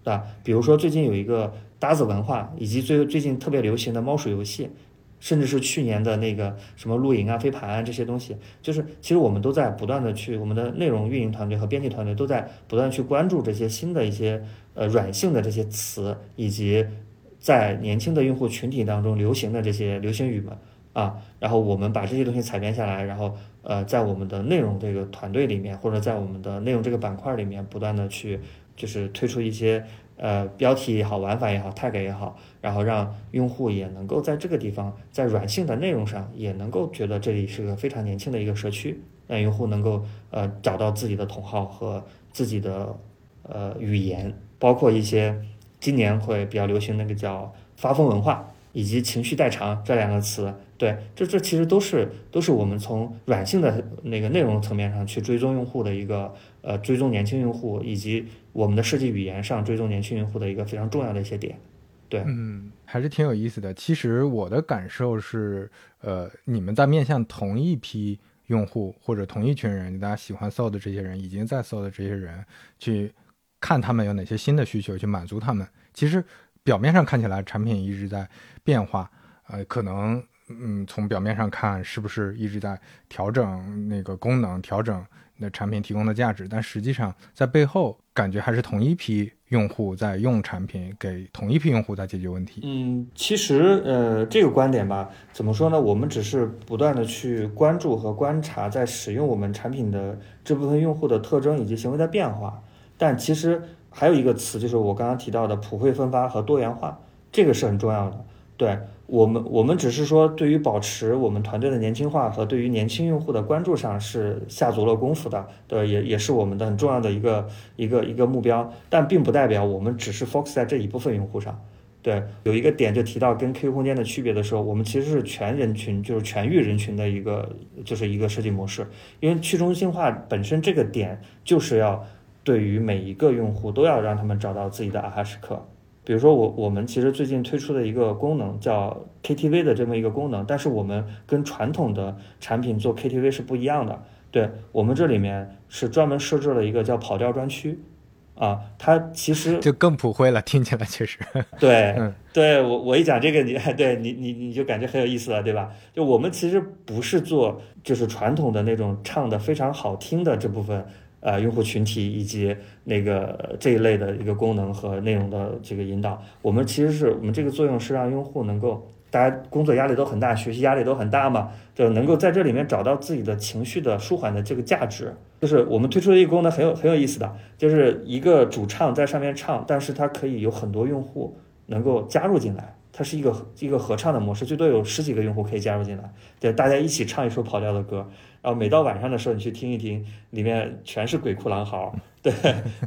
对吧？比如说最近有一个搭子文化，以及最最近特别流行的猫鼠游戏，甚至是去年的那个什么露营啊、飞盘啊这些东西，就是其实我们都在不断的去，我们的内容运营团队和编辑团队都在不断去关注这些新的一些呃软性的这些词以及。在年轻的用户群体当中流行的这些流行语嘛啊，然后我们把这些东西采编下来，然后呃，在我们的内容这个团队里面，或者在我们的内容这个板块里面，不断的去就是推出一些呃标题也好，玩法也好，tag 也好，然后让用户也能够在这个地方，在软性的内容上也能够觉得这里是个非常年轻的一个社区，让用户能够呃找到自己的同号和自己的呃语言。包括一些今年会比较流行那个叫发疯文化以及情绪代偿这两个词。对，这这其实都是都是我们从软性的那个内容层面上去追踪用户的一个呃追踪年轻用户，以及我们的设计语言上追踪年轻用户的一个非常重要的一些点。对，嗯，还是挺有意思的。其实我的感受是，呃，你们在面向同一批用户或者同一群人，大家喜欢搜的这些人，已经在搜的这些人，去看他们有哪些新的需求，去满足他们。其实表面上看起来产品一直在变化，呃，可能。嗯，从表面上看，是不是一直在调整那个功能，调整那产品提供的价值？但实际上，在背后感觉还是同一批用户在用产品，给同一批用户在解决问题。嗯，其实呃，这个观点吧，怎么说呢？我们只是不断的去关注和观察，在使用我们产品的这部分用户的特征以及行为的变化。但其实还有一个词，就是我刚刚提到的普惠分发和多元化，这个是很重要的。对。我们我们只是说，对于保持我们团队的年轻化和对于年轻用户的关注上是下足了功夫的，对，也也是我们的很重要的一个一个一个目标。但并不代表我们只是 focus 在这一部分用户上。对，有一个点就提到跟 QQ 空间的区别的时候，我们其实是全人群，就是全域人群的一个就是一个设计模式。因为去中心化本身这个点就是要对于每一个用户都要让他们找到自己的阿哈时刻。比如说我我们其实最近推出的一个功能叫 KTV 的这么一个功能，但是我们跟传统的产品做 KTV 是不一样的。对我们这里面是专门设置了一个叫跑调专区，啊，它其实就更普惠了，听起来确实。对，对我我一讲这个你对你你你就感觉很有意思了，对吧？就我们其实不是做就是传统的那种唱的非常好听的这部分。呃，用户群体以及那个这一类的一个功能和内容的这个引导，我们其实是我们这个作用是让用户能够，大家工作压力都很大，学习压力都很大嘛，就能够在这里面找到自己的情绪的舒缓的这个价值。就是我们推出的一个功能很有很有意思的，就是一个主唱在上面唱，但是它可以有很多用户能够加入进来。它是一个一个合唱的模式，最多有十几个用户可以加入进来，对，大家一起唱一首跑调的歌，然后每到晚上的时候你去听一听，里面全是鬼哭狼嚎，对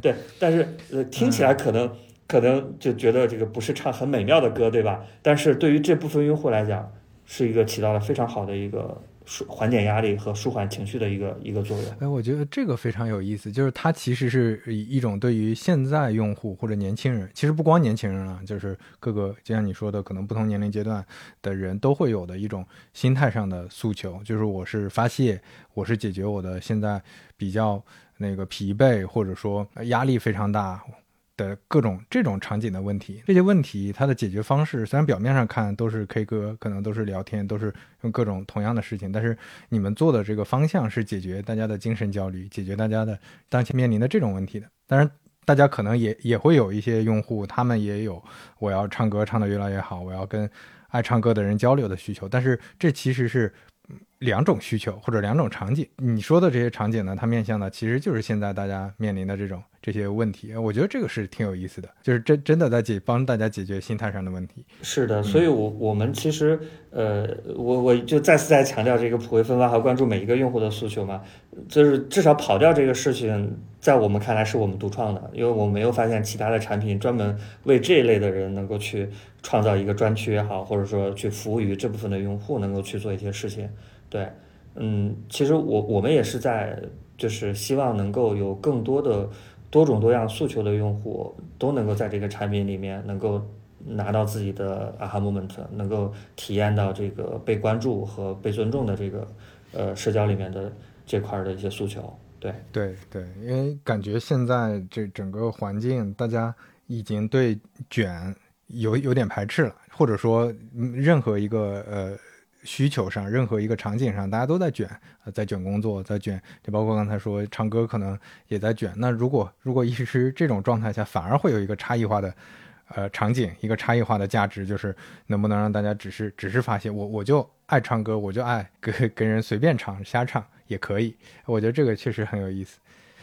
对，但是呃听起来可能可能就觉得这个不是唱很美妙的歌，对吧？但是对于这部分用户来讲，是一个起到了非常好的一个。舒缓解压力和舒缓情绪的一个一个作用。哎，我觉得这个非常有意思，就是它其实是一种对于现在用户或者年轻人，其实不光年轻人啊，就是各个就像你说的，可能不同年龄阶段的人都会有的一种心态上的诉求，就是我是发泄，我是解决我的现在比较那个疲惫或者说压力非常大。的各种这种场景的问题，这些问题它的解决方式虽然表面上看都是 K 歌，可能都是聊天，都是用各种同样的事情，但是你们做的这个方向是解决大家的精神焦虑，解决大家的当前面临的这种问题的。当然，大家可能也也会有一些用户，他们也有我要唱歌唱得越来越好，我要跟爱唱歌的人交流的需求，但是这其实是。两种需求或者两种场景，你说的这些场景呢，它面向的其实就是现在大家面临的这种这些问题。我觉得这个是挺有意思的，就是真真的在解帮大家解决心态上的问题。是的，所以，我我们其实，呃，我我就再次在强调这个普惠分发和关注每一个用户的诉求嘛，就是至少跑调这个事情，在我们看来是我们独创的，因为我没有发现其他的产品专门为这一类的人能够去创造一个专区也好，或者说去服务于这部分的用户能够去做一些事情。对，嗯，其实我我们也是在，就是希望能够有更多的多种多样诉求的用户都能够在这个产品里面能够拿到自己的 aha moment，能够体验到这个被关注和被尊重的这个呃社交里面的这块的一些诉求。对，对对，因为感觉现在这整个环境，大家已经对卷有有点排斥了，或者说任何一个呃。需求上，任何一个场景上，大家都在卷，呃，在卷工作，在卷，就包括刚才说唱歌，可能也在卷。那如果如果一直这种状态下，反而会有一个差异化的，呃，场景，一个差异化的价值，就是能不能让大家只是只是发现我我就爱唱歌，我就爱跟跟人随便唱瞎唱也可以。我觉得这个确实很有意思。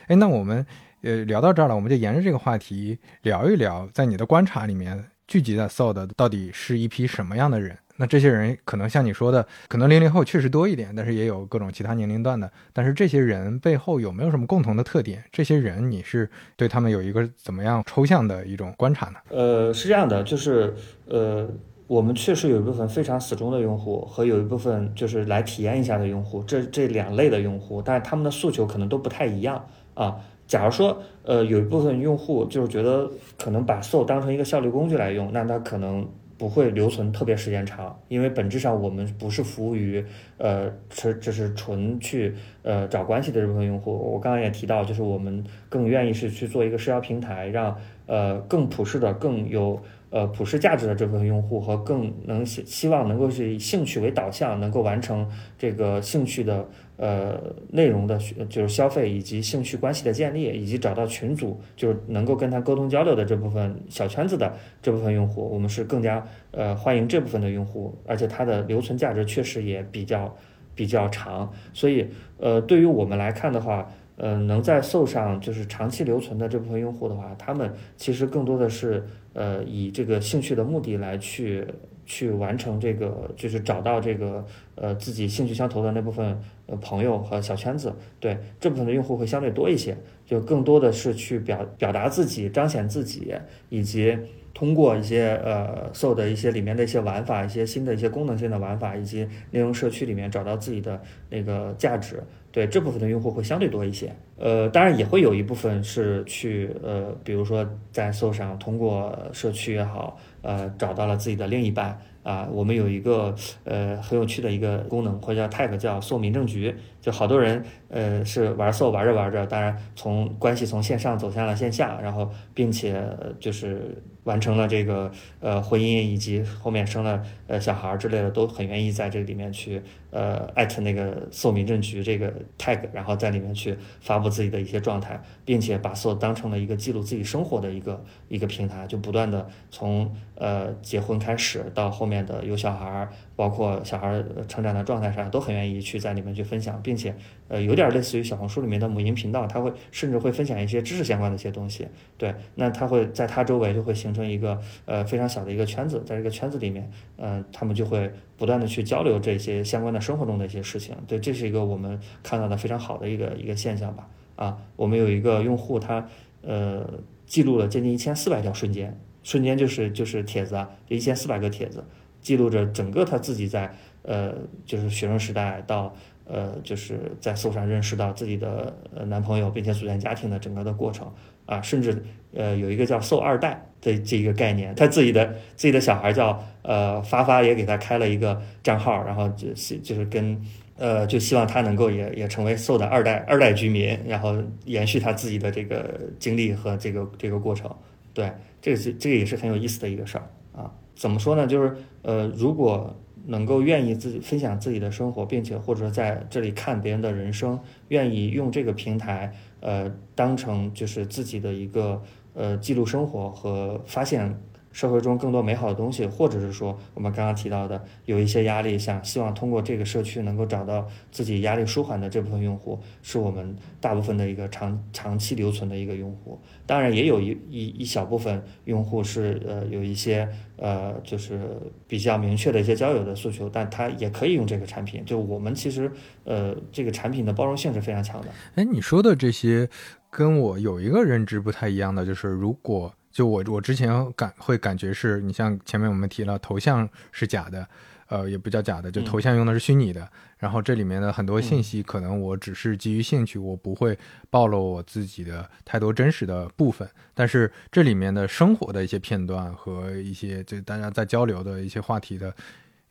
哎，那我们呃聊到这儿了，我们就沿着这个话题聊一聊，在你的观察里面，聚集在 Soul 的到底是一批什么样的人？那这些人可能像你说的，可能零零后确实多一点，但是也有各种其他年龄段的。但是这些人背后有没有什么共同的特点？这些人你是对他们有一个怎么样抽象的一种观察呢？呃，是这样的，就是呃，我们确实有一部分非常死忠的用户，和有一部分就是来体验一下的用户，这这两类的用户，但他们的诉求可能都不太一样啊。假如说呃，有一部分用户就是觉得可能把 So 当成一个效率工具来用，那他可能。不会留存特别时间长，因为本质上我们不是服务于，呃，是就是纯去呃找关系的这部分用户。我刚刚也提到，就是我们更愿意是去做一个社交平台，让呃更普适的、更有呃普世价值的这部分用户和更能希希望能够是以兴趣为导向，能够完成这个兴趣的。呃，内容的就是消费以及兴趣关系的建立，以及找到群组，就是能够跟他沟通交流的这部分小圈子的这部分用户，我们是更加呃欢迎这部分的用户，而且它的留存价值确实也比较比较长，所以呃，对于我们来看的话，呃，能在 SO 上就是长期留存的这部分用户的话，他们其实更多的是呃以这个兴趣的目的来去。去完成这个，就是找到这个呃自己兴趣相投的那部分呃朋友和小圈子，对这部分的用户会相对多一些，就更多的是去表表达自己、彰显自己，以及通过一些呃 SO 的一些里面的一些玩法、一些新的一些功能性的玩法，以及内容社区里面找到自己的那个价值。对这部分的用户会相对多一些，呃，当然也会有一部分是去呃，比如说在 SO 上通过社区也好。呃，找到了自己的另一半啊！我们有一个呃很有趣的一个功能，或叫 tag，叫 “SO 民政局”。就好多人呃是玩 SO 玩着玩着，当然从关系从线上走向了线下，然后并且就是完成了这个呃婚姻，以及后面生了呃小孩之类的，都很愿意在这个里面去呃艾特那个 SO 民政局这个 tag，然后在里面去发布自己的一些状态，并且把 SO 当成了一个记录自己生活的一个一个平台，就不断的从。呃，结婚开始到后面的有小孩儿，包括小孩儿成长的状态上，都很愿意去在里面去分享，并且，呃，有点类似于小红书里面的母婴频道，他会甚至会分享一些知识相关的一些东西。对，那他会在他周围就会形成一个呃非常小的一个圈子，在这个圈子里面，嗯，他们就会不断的去交流这些相关的生活中的一些事情。对，这是一个我们看到的非常好的一个一个现象吧。啊，我们有一个用户，他呃记录了接近一千四百条瞬间。瞬间就是就是帖子啊，就一千四百个帖子，记录着整个他自己在呃就是学生时代到呃就是在搜上认识到自己的呃男朋友，并且组建家庭的整个的过程啊，甚至呃有一个叫“搜二代”的这一个概念，他自己的自己的小孩叫呃发发也给他开了一个账号，然后就是就是跟呃就希望他能够也也成为搜的二代二代居民，然后延续他自己的这个经历和这个这个过程，对。这个是这个也是很有意思的一个事儿啊，怎么说呢？就是呃，如果能够愿意自己分享自己的生活，并且或者说在这里看别人的人生，愿意用这个平台呃当成就是自己的一个呃记录生活和发现。社会中更多美好的东西，或者是说我们刚刚提到的有一些压力，想希望通过这个社区能够找到自己压力舒缓的这部分用户，是我们大部分的一个长长期留存的一个用户。当然，也有一一一小部分用户是呃有一些呃就是比较明确的一些交友的诉求，但他也可以用这个产品。就我们其实呃这个产品的包容性是非常强的。哎，你说的这些跟我有一个认知不太一样的，就是如果。就我我之前感会感觉是你像前面我们提了头像是假的，呃也不叫假的，就头像用的是虚拟的，然后这里面的很多信息可能我只是基于兴趣，我不会暴露我自己的太多真实的部分，但是这里面的生活的一些片段和一些就大家在交流的一些话题的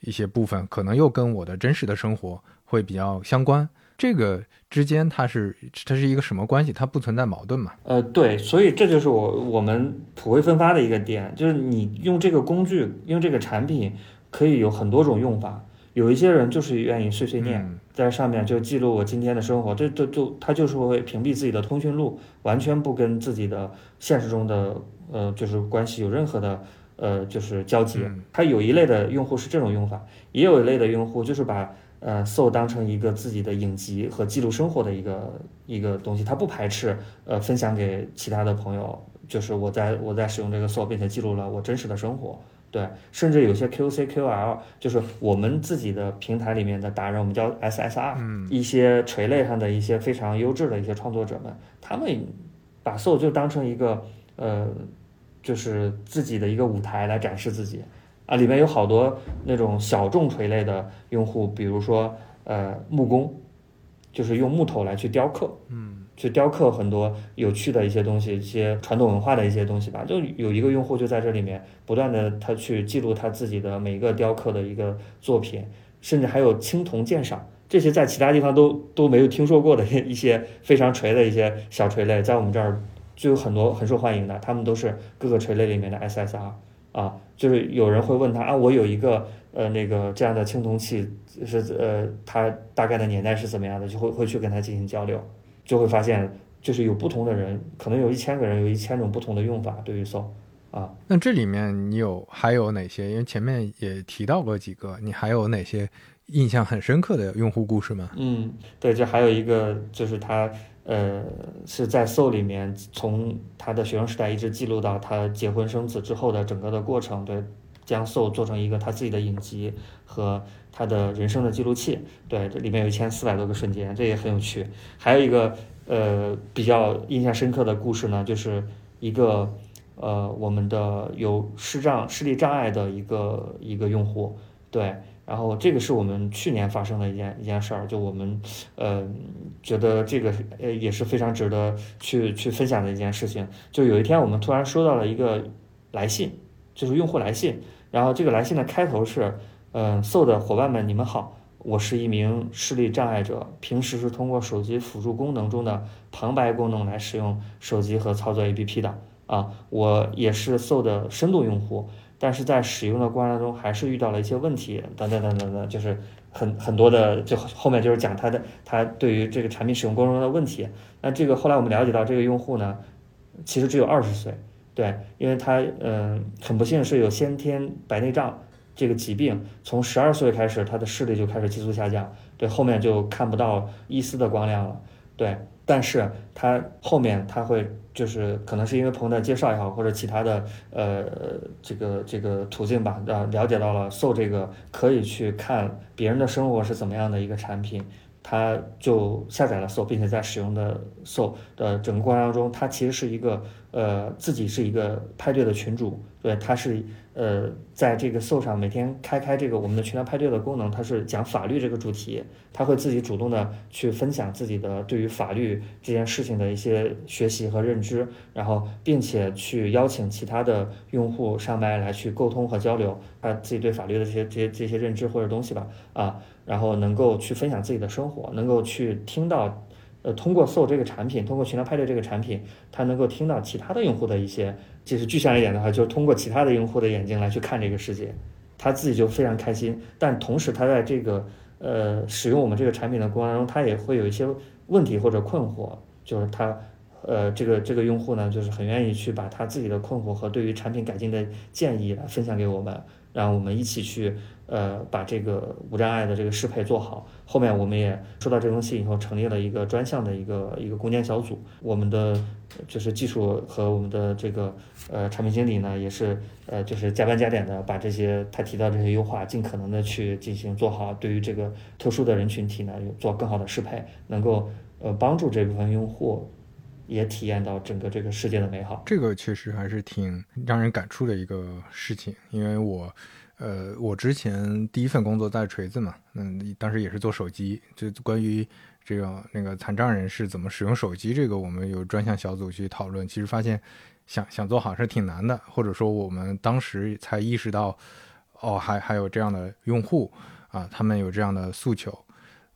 一些部分，可能又跟我的真实的生活会比较相关。这个之间它是它是一个什么关系？它不存在矛盾嘛？呃，对，所以这就是我我们普惠分发的一个点，就是你用这个工具，用这个产品，可以有很多种用法。有一些人就是愿意碎碎念，在上面就记录我今天的生活，这这就他就是会屏蔽自己的通讯录，完全不跟自己的现实中的呃就是关系有任何的呃就是交集。他有一类的用户是这种用法，也有一类的用户就是把。呃，so 当成一个自己的影集和记录生活的一个一个东西，他不排斥呃分享给其他的朋友，就是我在我在使用这个 SO，并且记录了我真实的生活。对，甚至有些 QC、QL，就是我们自己的平台里面的达人，我们叫 SSR，嗯一些垂类上的一些非常优质的一些创作者们，他们把 SO 就当成一个呃，就是自己的一个舞台来展示自己啊。里面有好多那种小众垂类的用户，比如说呃木工，就是用木头来去雕刻，嗯去雕刻很多有趣的一些东西，一些传统文化的一些东西吧。就有一个用户就在这里面不断的他去记录他自己的每一个雕刻的一个作品，甚至还有青铜鉴赏，这些在其他地方都都没有听说过的一些非常垂的一些小垂类，在我们这儿就有很多很受欢迎的，他们都是各个垂类里面的 SSR 啊，就是有人会问他啊，我有一个呃那个这样的青铜器是呃它大概的年代是怎么样的，就会会去跟他进行交流。就会发现，就是有不同的人，可能有一千个人，有一千种不同的用法对于 SO 啊。那这里面你有还有哪些？因为前面也提到过几个，你还有哪些印象很深刻的用户故事吗？嗯，对，这还有一个就是他呃是在 Soul 里面，从他的学生时代一直记录到他结婚生子之后的整个的过程，对，将 Soul 做成一个他自己的影集和他的人生的记录器。对，这里面有一千四百多个瞬间，这也很有趣。还有一个呃比较印象深刻的故事呢，就是一个呃我们的有视障视力障碍的一个一个用户，对，然后这个是我们去年发生的一件一件事儿，就我们呃觉得这个呃也是非常值得去去分享的一件事情。就有一天我们突然收到了一个来信，就是用户来信，然后这个来信的开头是，嗯、s o 的伙伴们你们好。我是一名视力障碍者，平时是通过手机辅助功能中的旁白功能来使用手机和操作 APP 的啊。我也是 SO 的深度用户，但是在使用的过程当中还是遇到了一些问题，等等等等等，就是很很多的，就后面就是讲他的他对于这个产品使用过程中的问题。那这个后来我们了解到，这个用户呢，其实只有二十岁，对，因为他嗯、很不幸是有先天白内障。这个疾病从十二岁开始，他的视力就开始急速下降，对，后面就看不到一丝的光亮了，对。但是他后面他会就是可能是因为朋友的介绍也好，或者其他的呃这个这个途径吧，呃了解到了 SO 这个可以去看别人的生活是怎么样的一个产品，他就下载了 SO，并且在使用的 SO 的整个过程当中，他其实是一个呃自己是一个派对的群主，对，他是。呃，在这个 SO 上每天开开这个我们的群聊派对的功能，它是讲法律这个主题，他会自己主动的去分享自己的对于法律这件事情的一些学习和认知，然后并且去邀请其他的用户上麦来去沟通和交流他自己对法律的这些这些这些认知或者东西吧，啊，然后能够去分享自己的生活，能够去听到。呃，通过 SO 这个产品，通过群聊派对这个产品，他能够听到其他的用户的一些，就是具象一点的话，就是通过其他的用户的眼睛来去看这个世界，他自己就非常开心。但同时，他在这个呃使用我们这个产品的过程当中，他也会有一些问题或者困惑，就是他呃这个这个用户呢，就是很愿意去把他自己的困惑和对于产品改进的建议来分享给我们，让我们一起去。呃，把这个无障碍的这个适配做好。后面我们也收到这封信以后，成立了一个专项的一个一个攻坚小组。我们的就是技术和我们的这个呃产品经理呢，也是呃就是加班加点的把这些他提到这些优化，尽可能的去进行做好。对于这个特殊的人群体呢，有做更好的适配，能够呃帮助这部分用户也体验到整个这个世界的美好。这个确实还是挺让人感触的一个事情，因为我。呃，我之前第一份工作在锤子嘛，嗯，当时也是做手机，就关于这个那个残障人士怎么使用手机，这个我们有专项小组去讨论。其实发现想想做好是挺难的，或者说我们当时才意识到，哦，还还有这样的用户啊，他们有这样的诉求。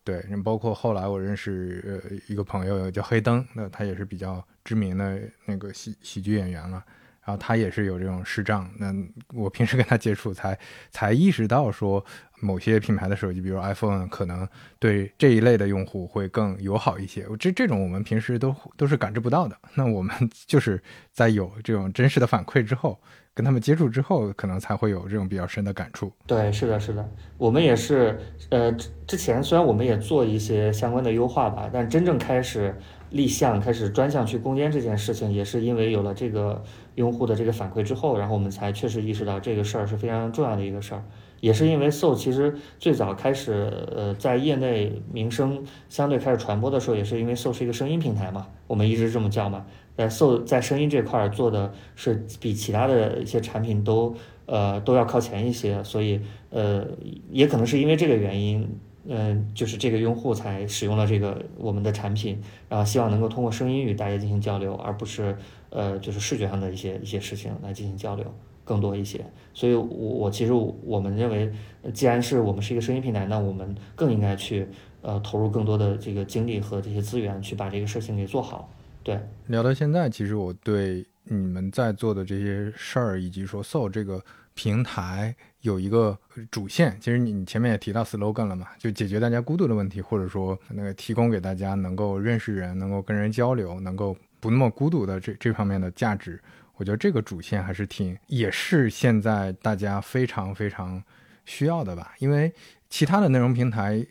对，包括后来我认识呃一个朋友叫黑灯，那他也是比较知名的那个喜喜剧演员了。然后他也是有这种视障，那我平时跟他接触才 才意识到说，某些品牌的手机，比如 iPhone，可能对这一类的用户会更友好一些。这这种我们平时都都是感知不到的。那我们就是在有这种真实的反馈之后，跟他们接触之后，可能才会有这种比较深的感触。对，是的，是的，我们也是，呃，之前虽然我们也做一些相关的优化吧，但真正开始立项、开始专项去攻坚这件事情，也是因为有了这个用户的这个反馈之后，然后我们才确实意识到这个事儿是非常重要的一个事儿。也是因为 So 其实最早开始，呃，在业内名声相对开始传播的时候，也是因为 So 是一个声音平台嘛，我们一直这么叫嘛。呃，So 在声音这块儿做的是比其他的一些产品都，呃，都要靠前一些，所以，呃，也可能是因为这个原因，嗯，就是这个用户才使用了这个我们的产品，然后希望能够通过声音与大家进行交流，而不是，呃，就是视觉上的一些一些事情来进行交流。更多一些，所以，我我其实我们认为，既然是我们是一个声音平台，那我们更应该去呃投入更多的这个精力和这些资源，去把这个事情给做好。对，聊到现在，其实我对你们在做的这些事儿，以及说 So 这个平台有一个主线，其实你你前面也提到 slogan 了嘛，就解决大家孤独的问题，或者说那个提供给大家能够认识人，能够跟人交流，能够不那么孤独的这这方面的价值。我觉得这个主线还是挺，也是现在大家非常非常需要的吧。因为其他的内容平台，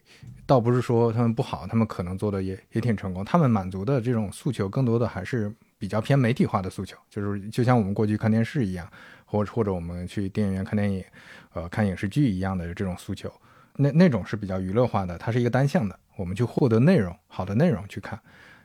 倒不是说他们不好，他们可能做的也也挺成功。他们满足的这种诉求，更多的还是比较偏媒体化的诉求，就是就像我们过去看电视一样，或者或者我们去电影院看电影，呃，看影视剧一样的这种诉求。那那种是比较娱乐化的，它是一个单向的，我们去获得内容，好的内容去看。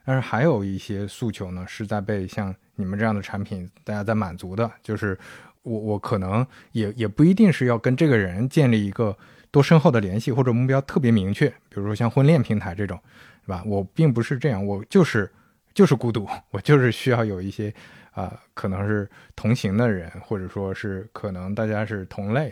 但是还有一些诉求呢，是在被像你们这样的产品大家在满足的，就是我我可能也也不一定是要跟这个人建立一个多深厚的联系，或者目标特别明确，比如说像婚恋平台这种，是吧？我并不是这样，我就是就是孤独，我就是需要有一些啊，可能是同行的人，或者说是可能大家是同类，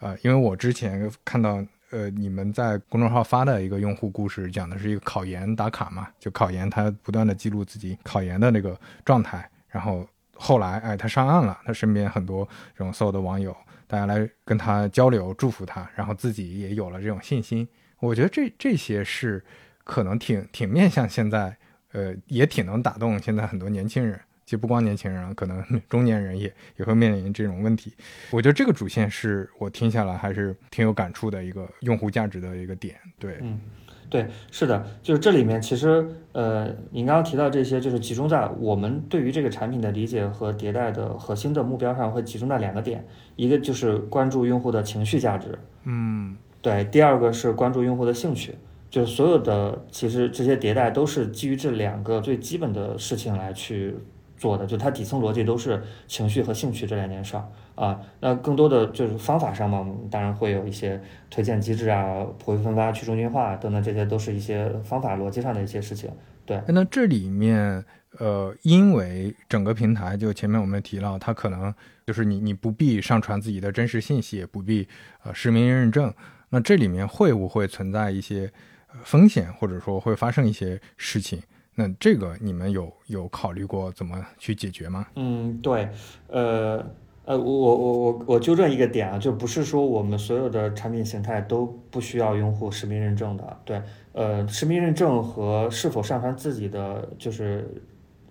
啊，因为我之前看到。呃，你们在公众号发的一个用户故事，讲的是一个考研打卡嘛？就考研，他不断的记录自己考研的那个状态。然后后来，哎，他上岸了，他身边很多这种所有的网友，大家来跟他交流，祝福他，然后自己也有了这种信心。我觉得这这些是可能挺挺面向现在，呃，也挺能打动现在很多年轻人。其实不光年轻人啊，可能 中年人也也会面临这种问题。我觉得这个主线是我听下来还是挺有感触的一个用户价值的一个点。对，嗯，对，是的，就是这里面其实呃，您刚刚提到这些，就是集中在我们对于这个产品的理解和迭代的核心的目标上，会集中在两个点，一个就是关注用户的情绪价值，嗯，对，第二个是关注用户的兴趣，就是所有的其实这些迭代都是基于这两个最基本的事情来去。做的就它底层逻辑都是情绪和兴趣这两件事儿啊，那更多的就是方法上嘛，当然会有一些推荐机制啊、普惠分发、去中心化等等，这些都是一些方法逻辑上的一些事情。对，那这里面呃，因为整个平台就前面我们提到，它可能就是你你不必上传自己的真实信息，也不必呃实名认证，那这里面会不会存在一些风险，或者说会发生一些事情？那这个你们有有考虑过怎么去解决吗？嗯，对，呃呃，我我我我我纠正一个点啊，就不是说我们所有的产品形态都不需要用户实名认证的。对，呃，实名认证和是否上传自己的就是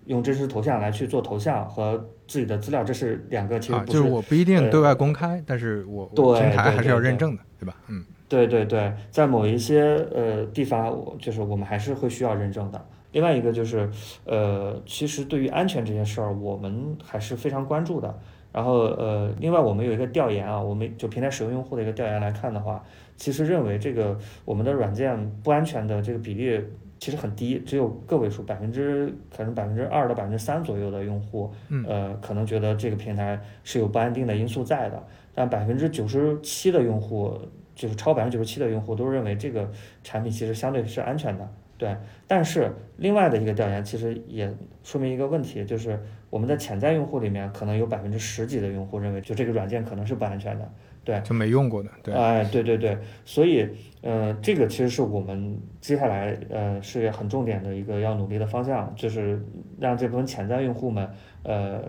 用真实头像来去做头像和自己的资料，这是两个其实不是。就是我不一定对外公开，但是我平台还是要认证的，对吧？嗯，对对对，在某一些呃地方，我就是我们还是会需要认证的。另外一个就是，呃，其实对于安全这件事儿，我们还是非常关注的。然后，呃，另外我们有一个调研啊，我们就平台使用用户的一个调研来看的话，其实认为这个我们的软件不安全的这个比例其实很低，只有个位数，百分之可能百分之二到百分之三左右的用户，呃，可能觉得这个平台是有不安定的因素在的。但百分之九十七的用户，就是超百分之九十七的用户都认为这个产品其实相对是安全的。对，但是另外的一个调研其实也说明一个问题，就是我们的潜在用户里面可能有百分之十几的用户认为，就这个软件可能是不安全的，对，就没用过的，对，哎，对对对，所以，呃，这个其实是我们接下来呃是很重点的一个要努力的方向，就是让这部分潜在用户们，呃，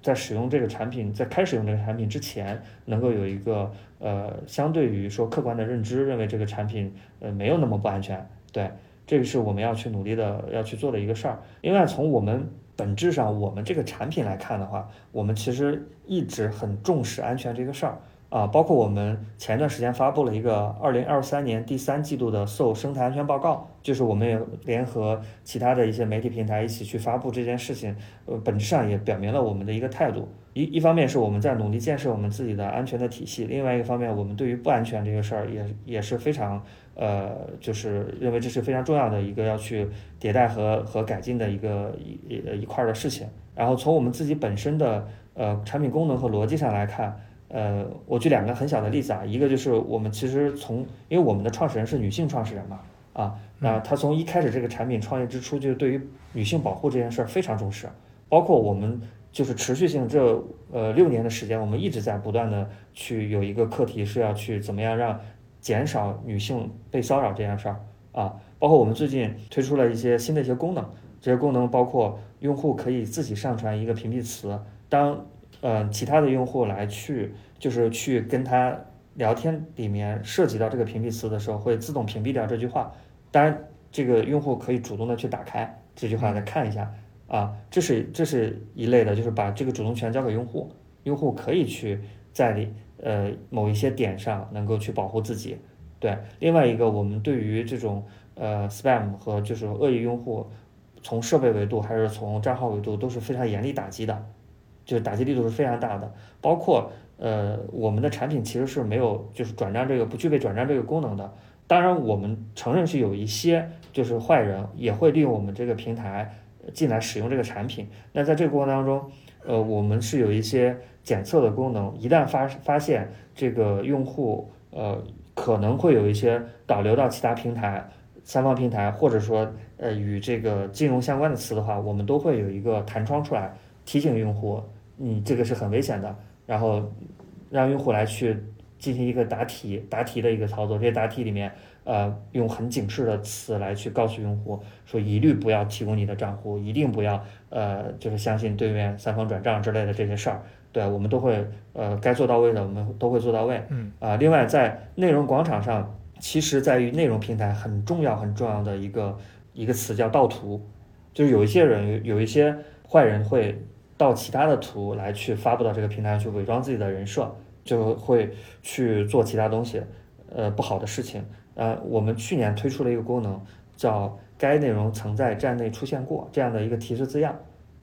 在使用这个产品，在开始用这个产品之前，能够有一个呃相对于说客观的认知，认为这个产品呃没有那么不安全。对，这个是我们要去努力的要去做的一个事儿。另外，从我们本质上，我们这个产品来看的话，我们其实一直很重视安全这个事儿。啊，包括我们前段时间发布了一个二零二三年第三季度的 SO 生态安全报告，就是我们也联合其他的一些媒体平台一起去发布这件事情，呃，本质上也表明了我们的一个态度。一一方面是我们在努力建设我们自己的安全的体系，另外一方面，我们对于不安全这个事儿也也是非常呃，就是认为这是非常重要的一个要去迭代和和改进的一个一一一块的事情。然后从我们自己本身的呃产品功能和逻辑上来看。呃，我举两个很小的例子啊，一个就是我们其实从，因为我们的创始人是女性创始人嘛，啊，那她从一开始这个产品创业之初，就对于女性保护这件事儿非常重视，包括我们就是持续性这呃六年的时间，我们一直在不断的去有一个课题是要去怎么样让减少女性被骚扰这件事儿啊，包括我们最近推出了一些新的一些功能，这些功能包括用户可以自己上传一个屏蔽词，当。呃，其他的用户来去，就是去跟他聊天里面涉及到这个屏蔽词的时候，会自动屏蔽掉这句话。当然，这个用户可以主动的去打开这句话来看一下啊，这是这是一类的，就是把这个主动权交给用户，用户可以去在里呃某一些点上能够去保护自己。对，另外一个，我们对于这种呃 spam 和就是恶意用户，从设备维度还是从账号维度都是非常严厉打击的。就是打击力度是非常大的，包括呃我们的产品其实是没有就是转账这个不具备转账这个功能的。当然我们承认是有一些就是坏人也会利用我们这个平台进来使用这个产品。那在这个过程当中，呃我们是有一些检测的功能，一旦发发现这个用户呃可能会有一些导流到其他平台、三方平台，或者说呃与这个金融相关的词的话，我们都会有一个弹窗出来提醒用户。你这个是很危险的，然后让用户来去进行一个答题答题的一个操作，这些答题里面，呃，用很警示的词来去告诉用户说，一律不要提供你的账户，一定不要呃，就是相信对面三方转账之类的这些事儿，对我们都会呃该做到位的，我们都会做到位。嗯啊，另外在内容广场上，其实在于内容平台很重要很重要的一个一个词叫盗图，就是有一些人有一些坏人会。盗其他的图来去发布到这个平台去伪装自己的人设，就会去做其他东西，呃不好的事情。呃，我们去年推出了一个功能，叫该内容曾在站内出现过这样的一个提示字样，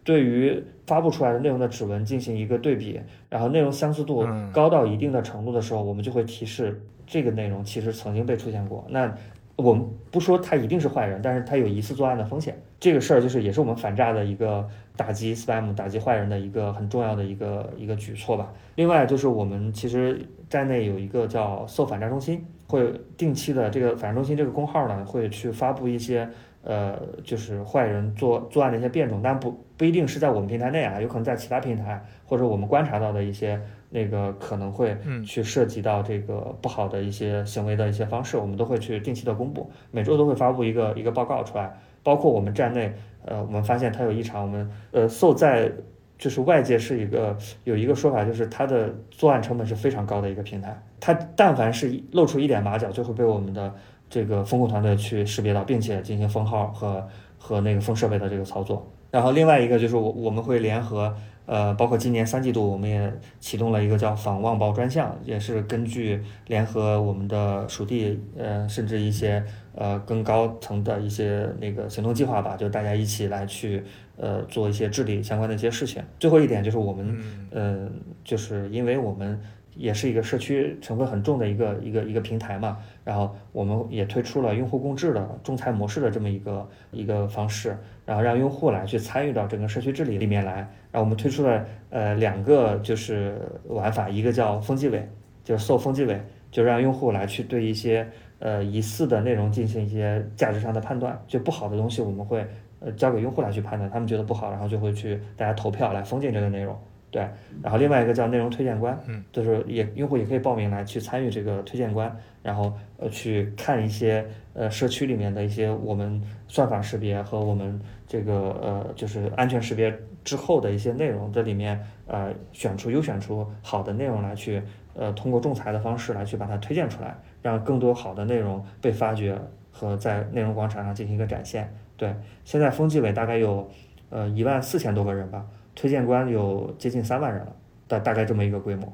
对于发布出来的内容的指纹进行一个对比，然后内容相似度高到一定的程度的时候，我们就会提示这个内容其实曾经被出现过。那我们不说他一定是坏人，但是他有疑似作案的风险。这个事儿就是也是我们反诈的一个。打击 spam、打击坏人的一个很重要的一个一个举措吧。另外就是我们其实站内有一个叫“搜反诈中心”，会定期的这个反诈中心这个公号呢，会去发布一些呃，就是坏人做作案的一些变种，但不不一定是在我们平台内啊，有可能在其他平台或者我们观察到的一些那个可能会去涉及到这个不好的一些行为的一些方式，我们都会去定期的公布，每周都会发布一个一个报告出来，包括我们站内。呃，我们发现它有异常，我们呃，So 在就是外界是一个有一个说法，就是它的作案成本是非常高的一个平台，它但凡是露出一点马脚，就会被我们的这个风控团队去识别到，并且进行封号和和那个封设备的这个操作。然后另外一个就是我我们会联合。呃，包括今年三季度，我们也启动了一个叫“访望报”专项，也是根据联合我们的属地，呃，甚至一些呃更高层的一些那个行动计划吧，就大家一起来去呃做一些治理相关的一些事情。最后一点就是我们，呃，就是因为我们。也是一个社区成分很重的一个一个一个平台嘛，然后我们也推出了用户共治的仲裁模式的这么一个一个方式，然后让用户来去参与到整个社区治理里面来。然后我们推出了呃两个就是玩法，一个叫风纪委，就是搜风纪委，就让用户来去对一些呃疑似的内容进行一些价值上的判断，就不好的东西我们会呃交给用户来去判断，他们觉得不好，然后就会去大家投票来封禁这个内容。对，然后另外一个叫内容推荐官，嗯，就是也用户也可以报名来去参与这个推荐官，然后呃去看一些呃社区里面的一些我们算法识别和我们这个呃就是安全识别之后的一些内容，这里面呃选出优选出好的内容来去呃通过仲裁的方式来去把它推荐出来，让更多好的内容被发掘和在内容广场上进行一个展现。对，现在风纪委大概有呃一万四千多个人吧。推荐官有接近三万人了，大大概这么一个规模，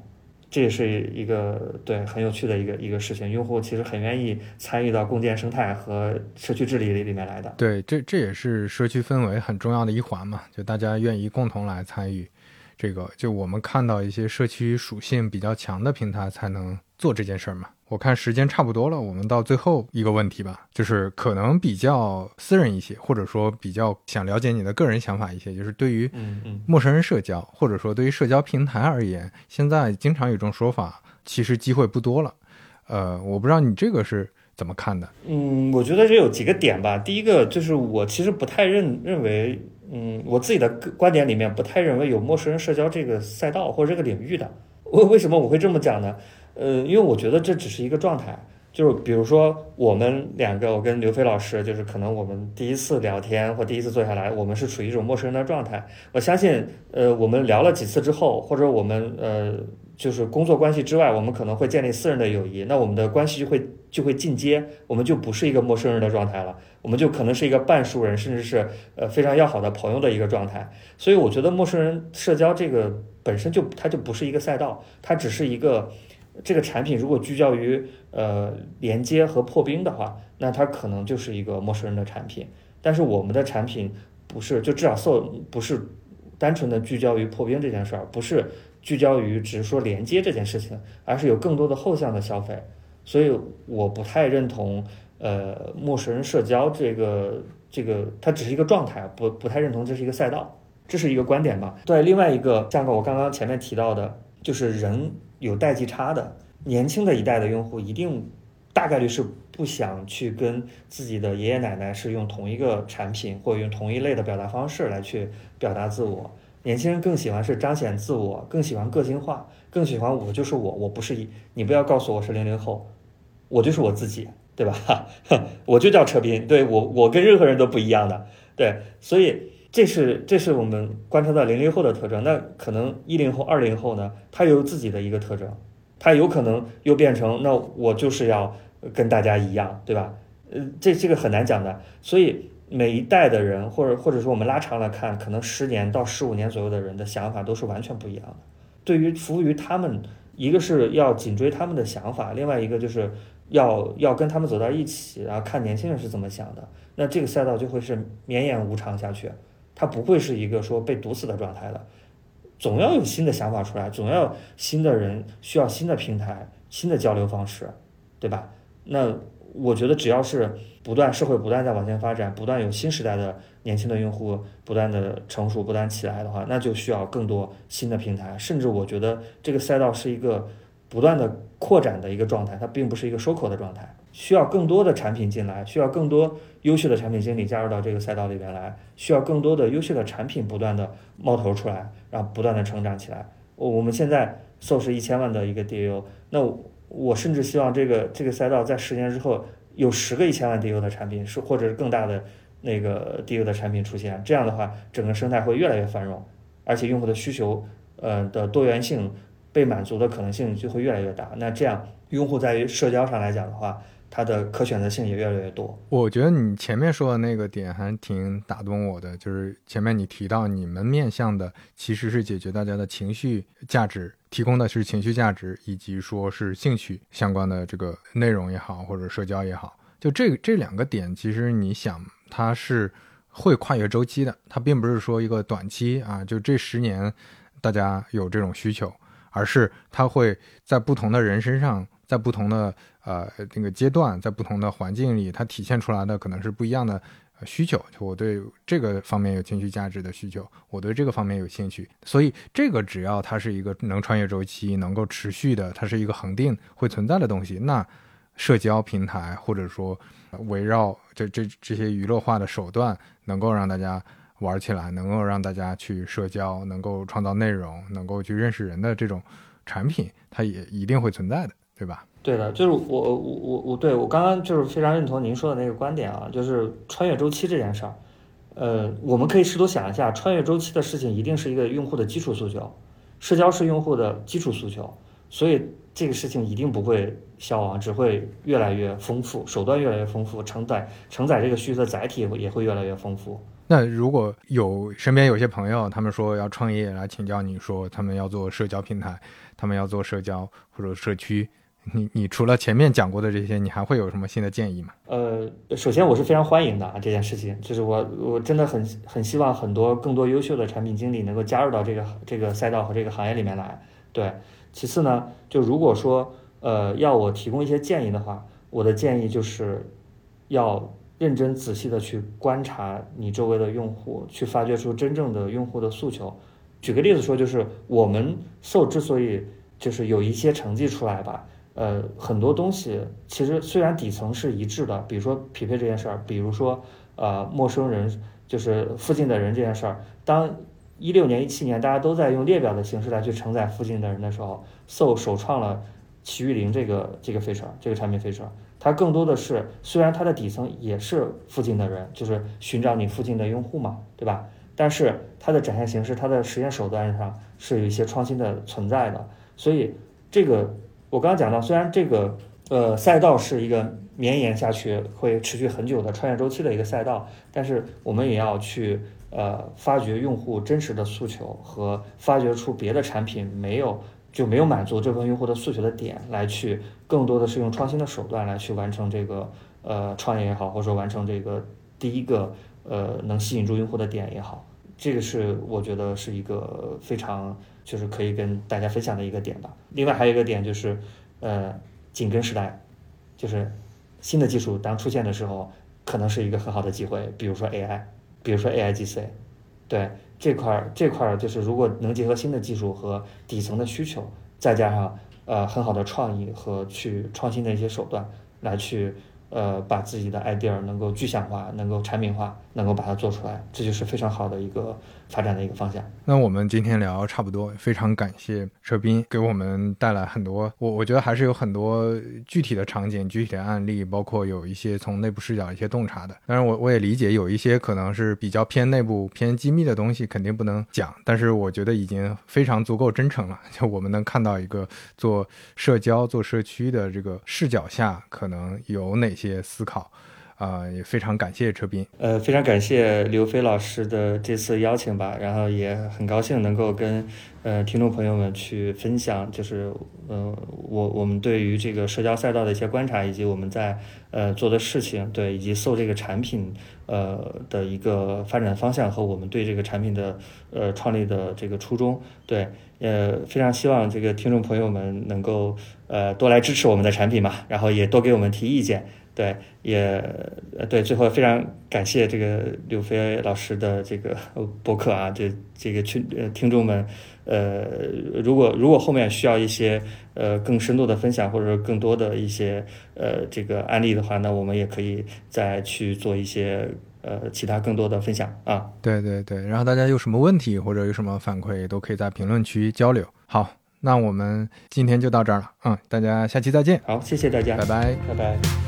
这也是一个对很有趣的一个一个事情。用户其实很愿意参与到共建生态和社区治理里里面来的。对，这这也是社区氛围很重要的一环嘛，就大家愿意共同来参与。这个就我们看到一些社区属性比较强的平台才能做这件事儿嘛。我看时间差不多了，我们到最后一个问题吧，就是可能比较私人一些，或者说比较想了解你的个人想法一些，就是对于陌生人社交，或者说对于社交平台而言，现在经常有一种说法，其实机会不多了。呃，我不知道你这个是怎么看的？嗯，我觉得这有几个点吧。第一个就是我其实不太认认为，嗯，我自己的观点里面不太认为有陌生人社交这个赛道或者这个领域的。为为什么我会这么讲呢？呃，因为我觉得这只是一个状态，就是比如说我们两个，我跟刘飞老师，就是可能我们第一次聊天或第一次坐下来，我们是处于一种陌生人的状态。我相信，呃，我们聊了几次之后，或者我们呃，就是工作关系之外，我们可能会建立私人的友谊，那我们的关系就会就会进阶，我们就不是一个陌生人的状态了，我们就可能是一个半熟人，甚至是呃非常要好的朋友的一个状态。所以我觉得陌生人社交这个本身就它就不是一个赛道，它只是一个。这个产品如果聚焦于呃连接和破冰的话，那它可能就是一个陌生人的产品。但是我们的产品不是，就至少 so 不是单纯的聚焦于破冰这件事儿，不是聚焦于只是说连接这件事情，而是有更多的后向的消费。所以我不太认同呃陌生人社交这个这个，它只是一个状态，不不太认同这是一个赛道，这是一个观点吧。对，另外一个像个我刚刚前面提到的，就是人。有代际差的年轻的一代的用户，一定大概率是不想去跟自己的爷爷奶奶是用同一个产品或者用同一类的表达方式来去表达自我。年轻人更喜欢是彰显自我，更喜欢个性化，更喜欢我就是我，我不是一你不要告诉我是零零后，我就是我自己，对吧？我就叫车斌，对我我跟任何人都不一样的，对，所以。这是这是我们观察到零零后的特征，那可能一零后、二零后呢，他有自己的一个特征，他有可能又变成那我就是要跟大家一样，对吧？呃，这这个很难讲的，所以每一代的人，或者或者说我们拉长了看，可能十年到十五年左右的人的想法都是完全不一样的。对于服务于他们，一个是要紧追他们的想法，另外一个就是要要跟他们走到一起，然后看年轻人是怎么想的，那这个赛道就会是绵延无常下去。它不会是一个说被堵死的状态的，总要有新的想法出来，总要新的人需要新的平台、新的交流方式，对吧？那我觉得只要是不断社会不断在往前发展，不断有新时代的年轻的用户不断的成熟、不断起来的话，那就需要更多新的平台。甚至我觉得这个赛道是一个不断的扩展的一个状态，它并不是一个收口的状态。需要更多的产品进来，需要更多优秀的产品经理加入到这个赛道里边来，需要更多的优秀的产品不断的冒头出来，然后不断的成长起来。我们现在 SO 是一千万的一个 DU，那我甚至希望这个这个赛道在十年之后有十个一千万 DU 的产品，是或者是更大的那个 DU 的产品出现，这样的话整个生态会越来越繁荣，而且用户的需求呃的多元性被满足的可能性就会越来越大。那这样用户在于社交上来讲的话。它的可选择性也越来越多。我觉得你前面说的那个点还挺打动我的，就是前面你提到你们面向的其实是解决大家的情绪价值，提供的是情绪价值，以及说是兴趣相关的这个内容也好，或者社交也好，就这这两个点，其实你想它是会跨越周期的，它并不是说一个短期啊，就这十年大家有这种需求，而是它会在不同的人身上，在不同的。呃，这个阶段在不同的环境里，它体现出来的可能是不一样的需求。我对这个方面有情绪价值的需求，我对这个方面有兴趣。所以这个只要它是一个能穿越周期、能够持续的，它是一个恒定会存在的东西，那社交平台或者说围绕这这这些娱乐化的手段，能够让大家玩起来，能够让大家去社交，能够创造内容，能够去认识人的这种产品，它也一定会存在的，对吧？对的，就是我我我我对我刚刚就是非常认同您说的那个观点啊，就是穿越周期这件事儿，呃，我们可以试图想一下，穿越周期的事情一定是一个用户的基础诉求，社交是用户的基础诉求，所以这个事情一定不会消亡，只会越来越丰富，手段越来越丰富，承载承载这个需求的载体也会也会越来越丰富。那如果有身边有些朋友，他们说要创业来请教你说，他们要做社交平台，他们要做社交或者社区。你你除了前面讲过的这些，你还会有什么新的建议吗？呃，首先我是非常欢迎的啊，这件事情就是我我真的很很希望很多更多优秀的产品经理能够加入到这个这个赛道和这个行业里面来。对，其次呢，就如果说呃要我提供一些建议的话，我的建议就是要认真仔细的去观察你周围的用户，去发掘出真正的用户的诉求。举个例子说，就是我们 So 之所以就是有一些成绩出来吧。呃，很多东西其实虽然底层是一致的，比如说匹配这件事儿，比如说呃陌生人就是附近的人这件事儿。当一六年、一七年大家都在用列表的形式来去承载附近的人的时候，So 首创了奇遇零这个这个 feature 这个产品 feature，它更多的是虽然它的底层也是附近的人，就是寻找你附近的用户嘛，对吧？但是它的展现形式、它的实验手段上是有一些创新的存在的，所以这个。我刚刚讲到，虽然这个呃赛道是一个绵延下去、会持续很久的穿越周期的一个赛道，但是我们也要去呃发掘用户真实的诉求和发掘出别的产品没有就没有满足这部分用户的诉求的点，来去更多的是用创新的手段来去完成这个呃创业也好，或者说完成这个第一个呃能吸引住用户的点也好，这个是我觉得是一个非常。就是可以跟大家分享的一个点吧。另外还有一个点就是，呃，紧跟时代，就是新的技术当出现的时候，可能是一个很好的机会。比如说 AI，比如说 AIGC，对这块儿这块儿就是如果能结合新的技术和底层的需求，再加上呃很好的创意和去创新的一些手段来去。呃，把自己的 idea 能够具象化，能够产品化，能够把它做出来，这就是非常好的一个发展的一个方向。那我们今天聊差不多，非常感谢车斌给我们带来很多，我我觉得还是有很多具体的场景、具体的案例，包括有一些从内部视角一些洞察的。当然，我我也理解有一些可能是比较偏内部、偏机密的东西，肯定不能讲。但是我觉得已经非常足够真诚了，就我们能看到一个做社交、做社区的这个视角下，可能有哪。些思考，啊，也非常感谢车斌，呃，非常感谢刘飞老师的这次邀请吧，然后也很高兴能够跟呃听众朋友们去分享，就是呃我我们对于这个社交赛道的一些观察，以及我们在呃做的事情，对，以及搜这个产品呃的一个发展方向和我们对这个产品的呃创立的这个初衷，对，呃，非常希望这个听众朋友们能够呃多来支持我们的产品嘛，然后也多给我们提意见。对，也对，最后非常感谢这个柳飞老师的这个 博客啊，这这个群呃听众们，呃，如果如果后面需要一些呃更深度的分享，或者说更多的一些呃这个案例的话，那我们也可以再去做一些呃其他更多的分享啊。对对对，然后大家有什么问题或者有什么反馈，都可以在评论区交流。好，那我们今天就到这儿了，嗯，大家下期再见。好，谢谢大家，拜拜，拜拜。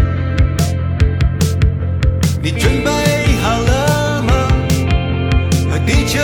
你准备好了吗？和地球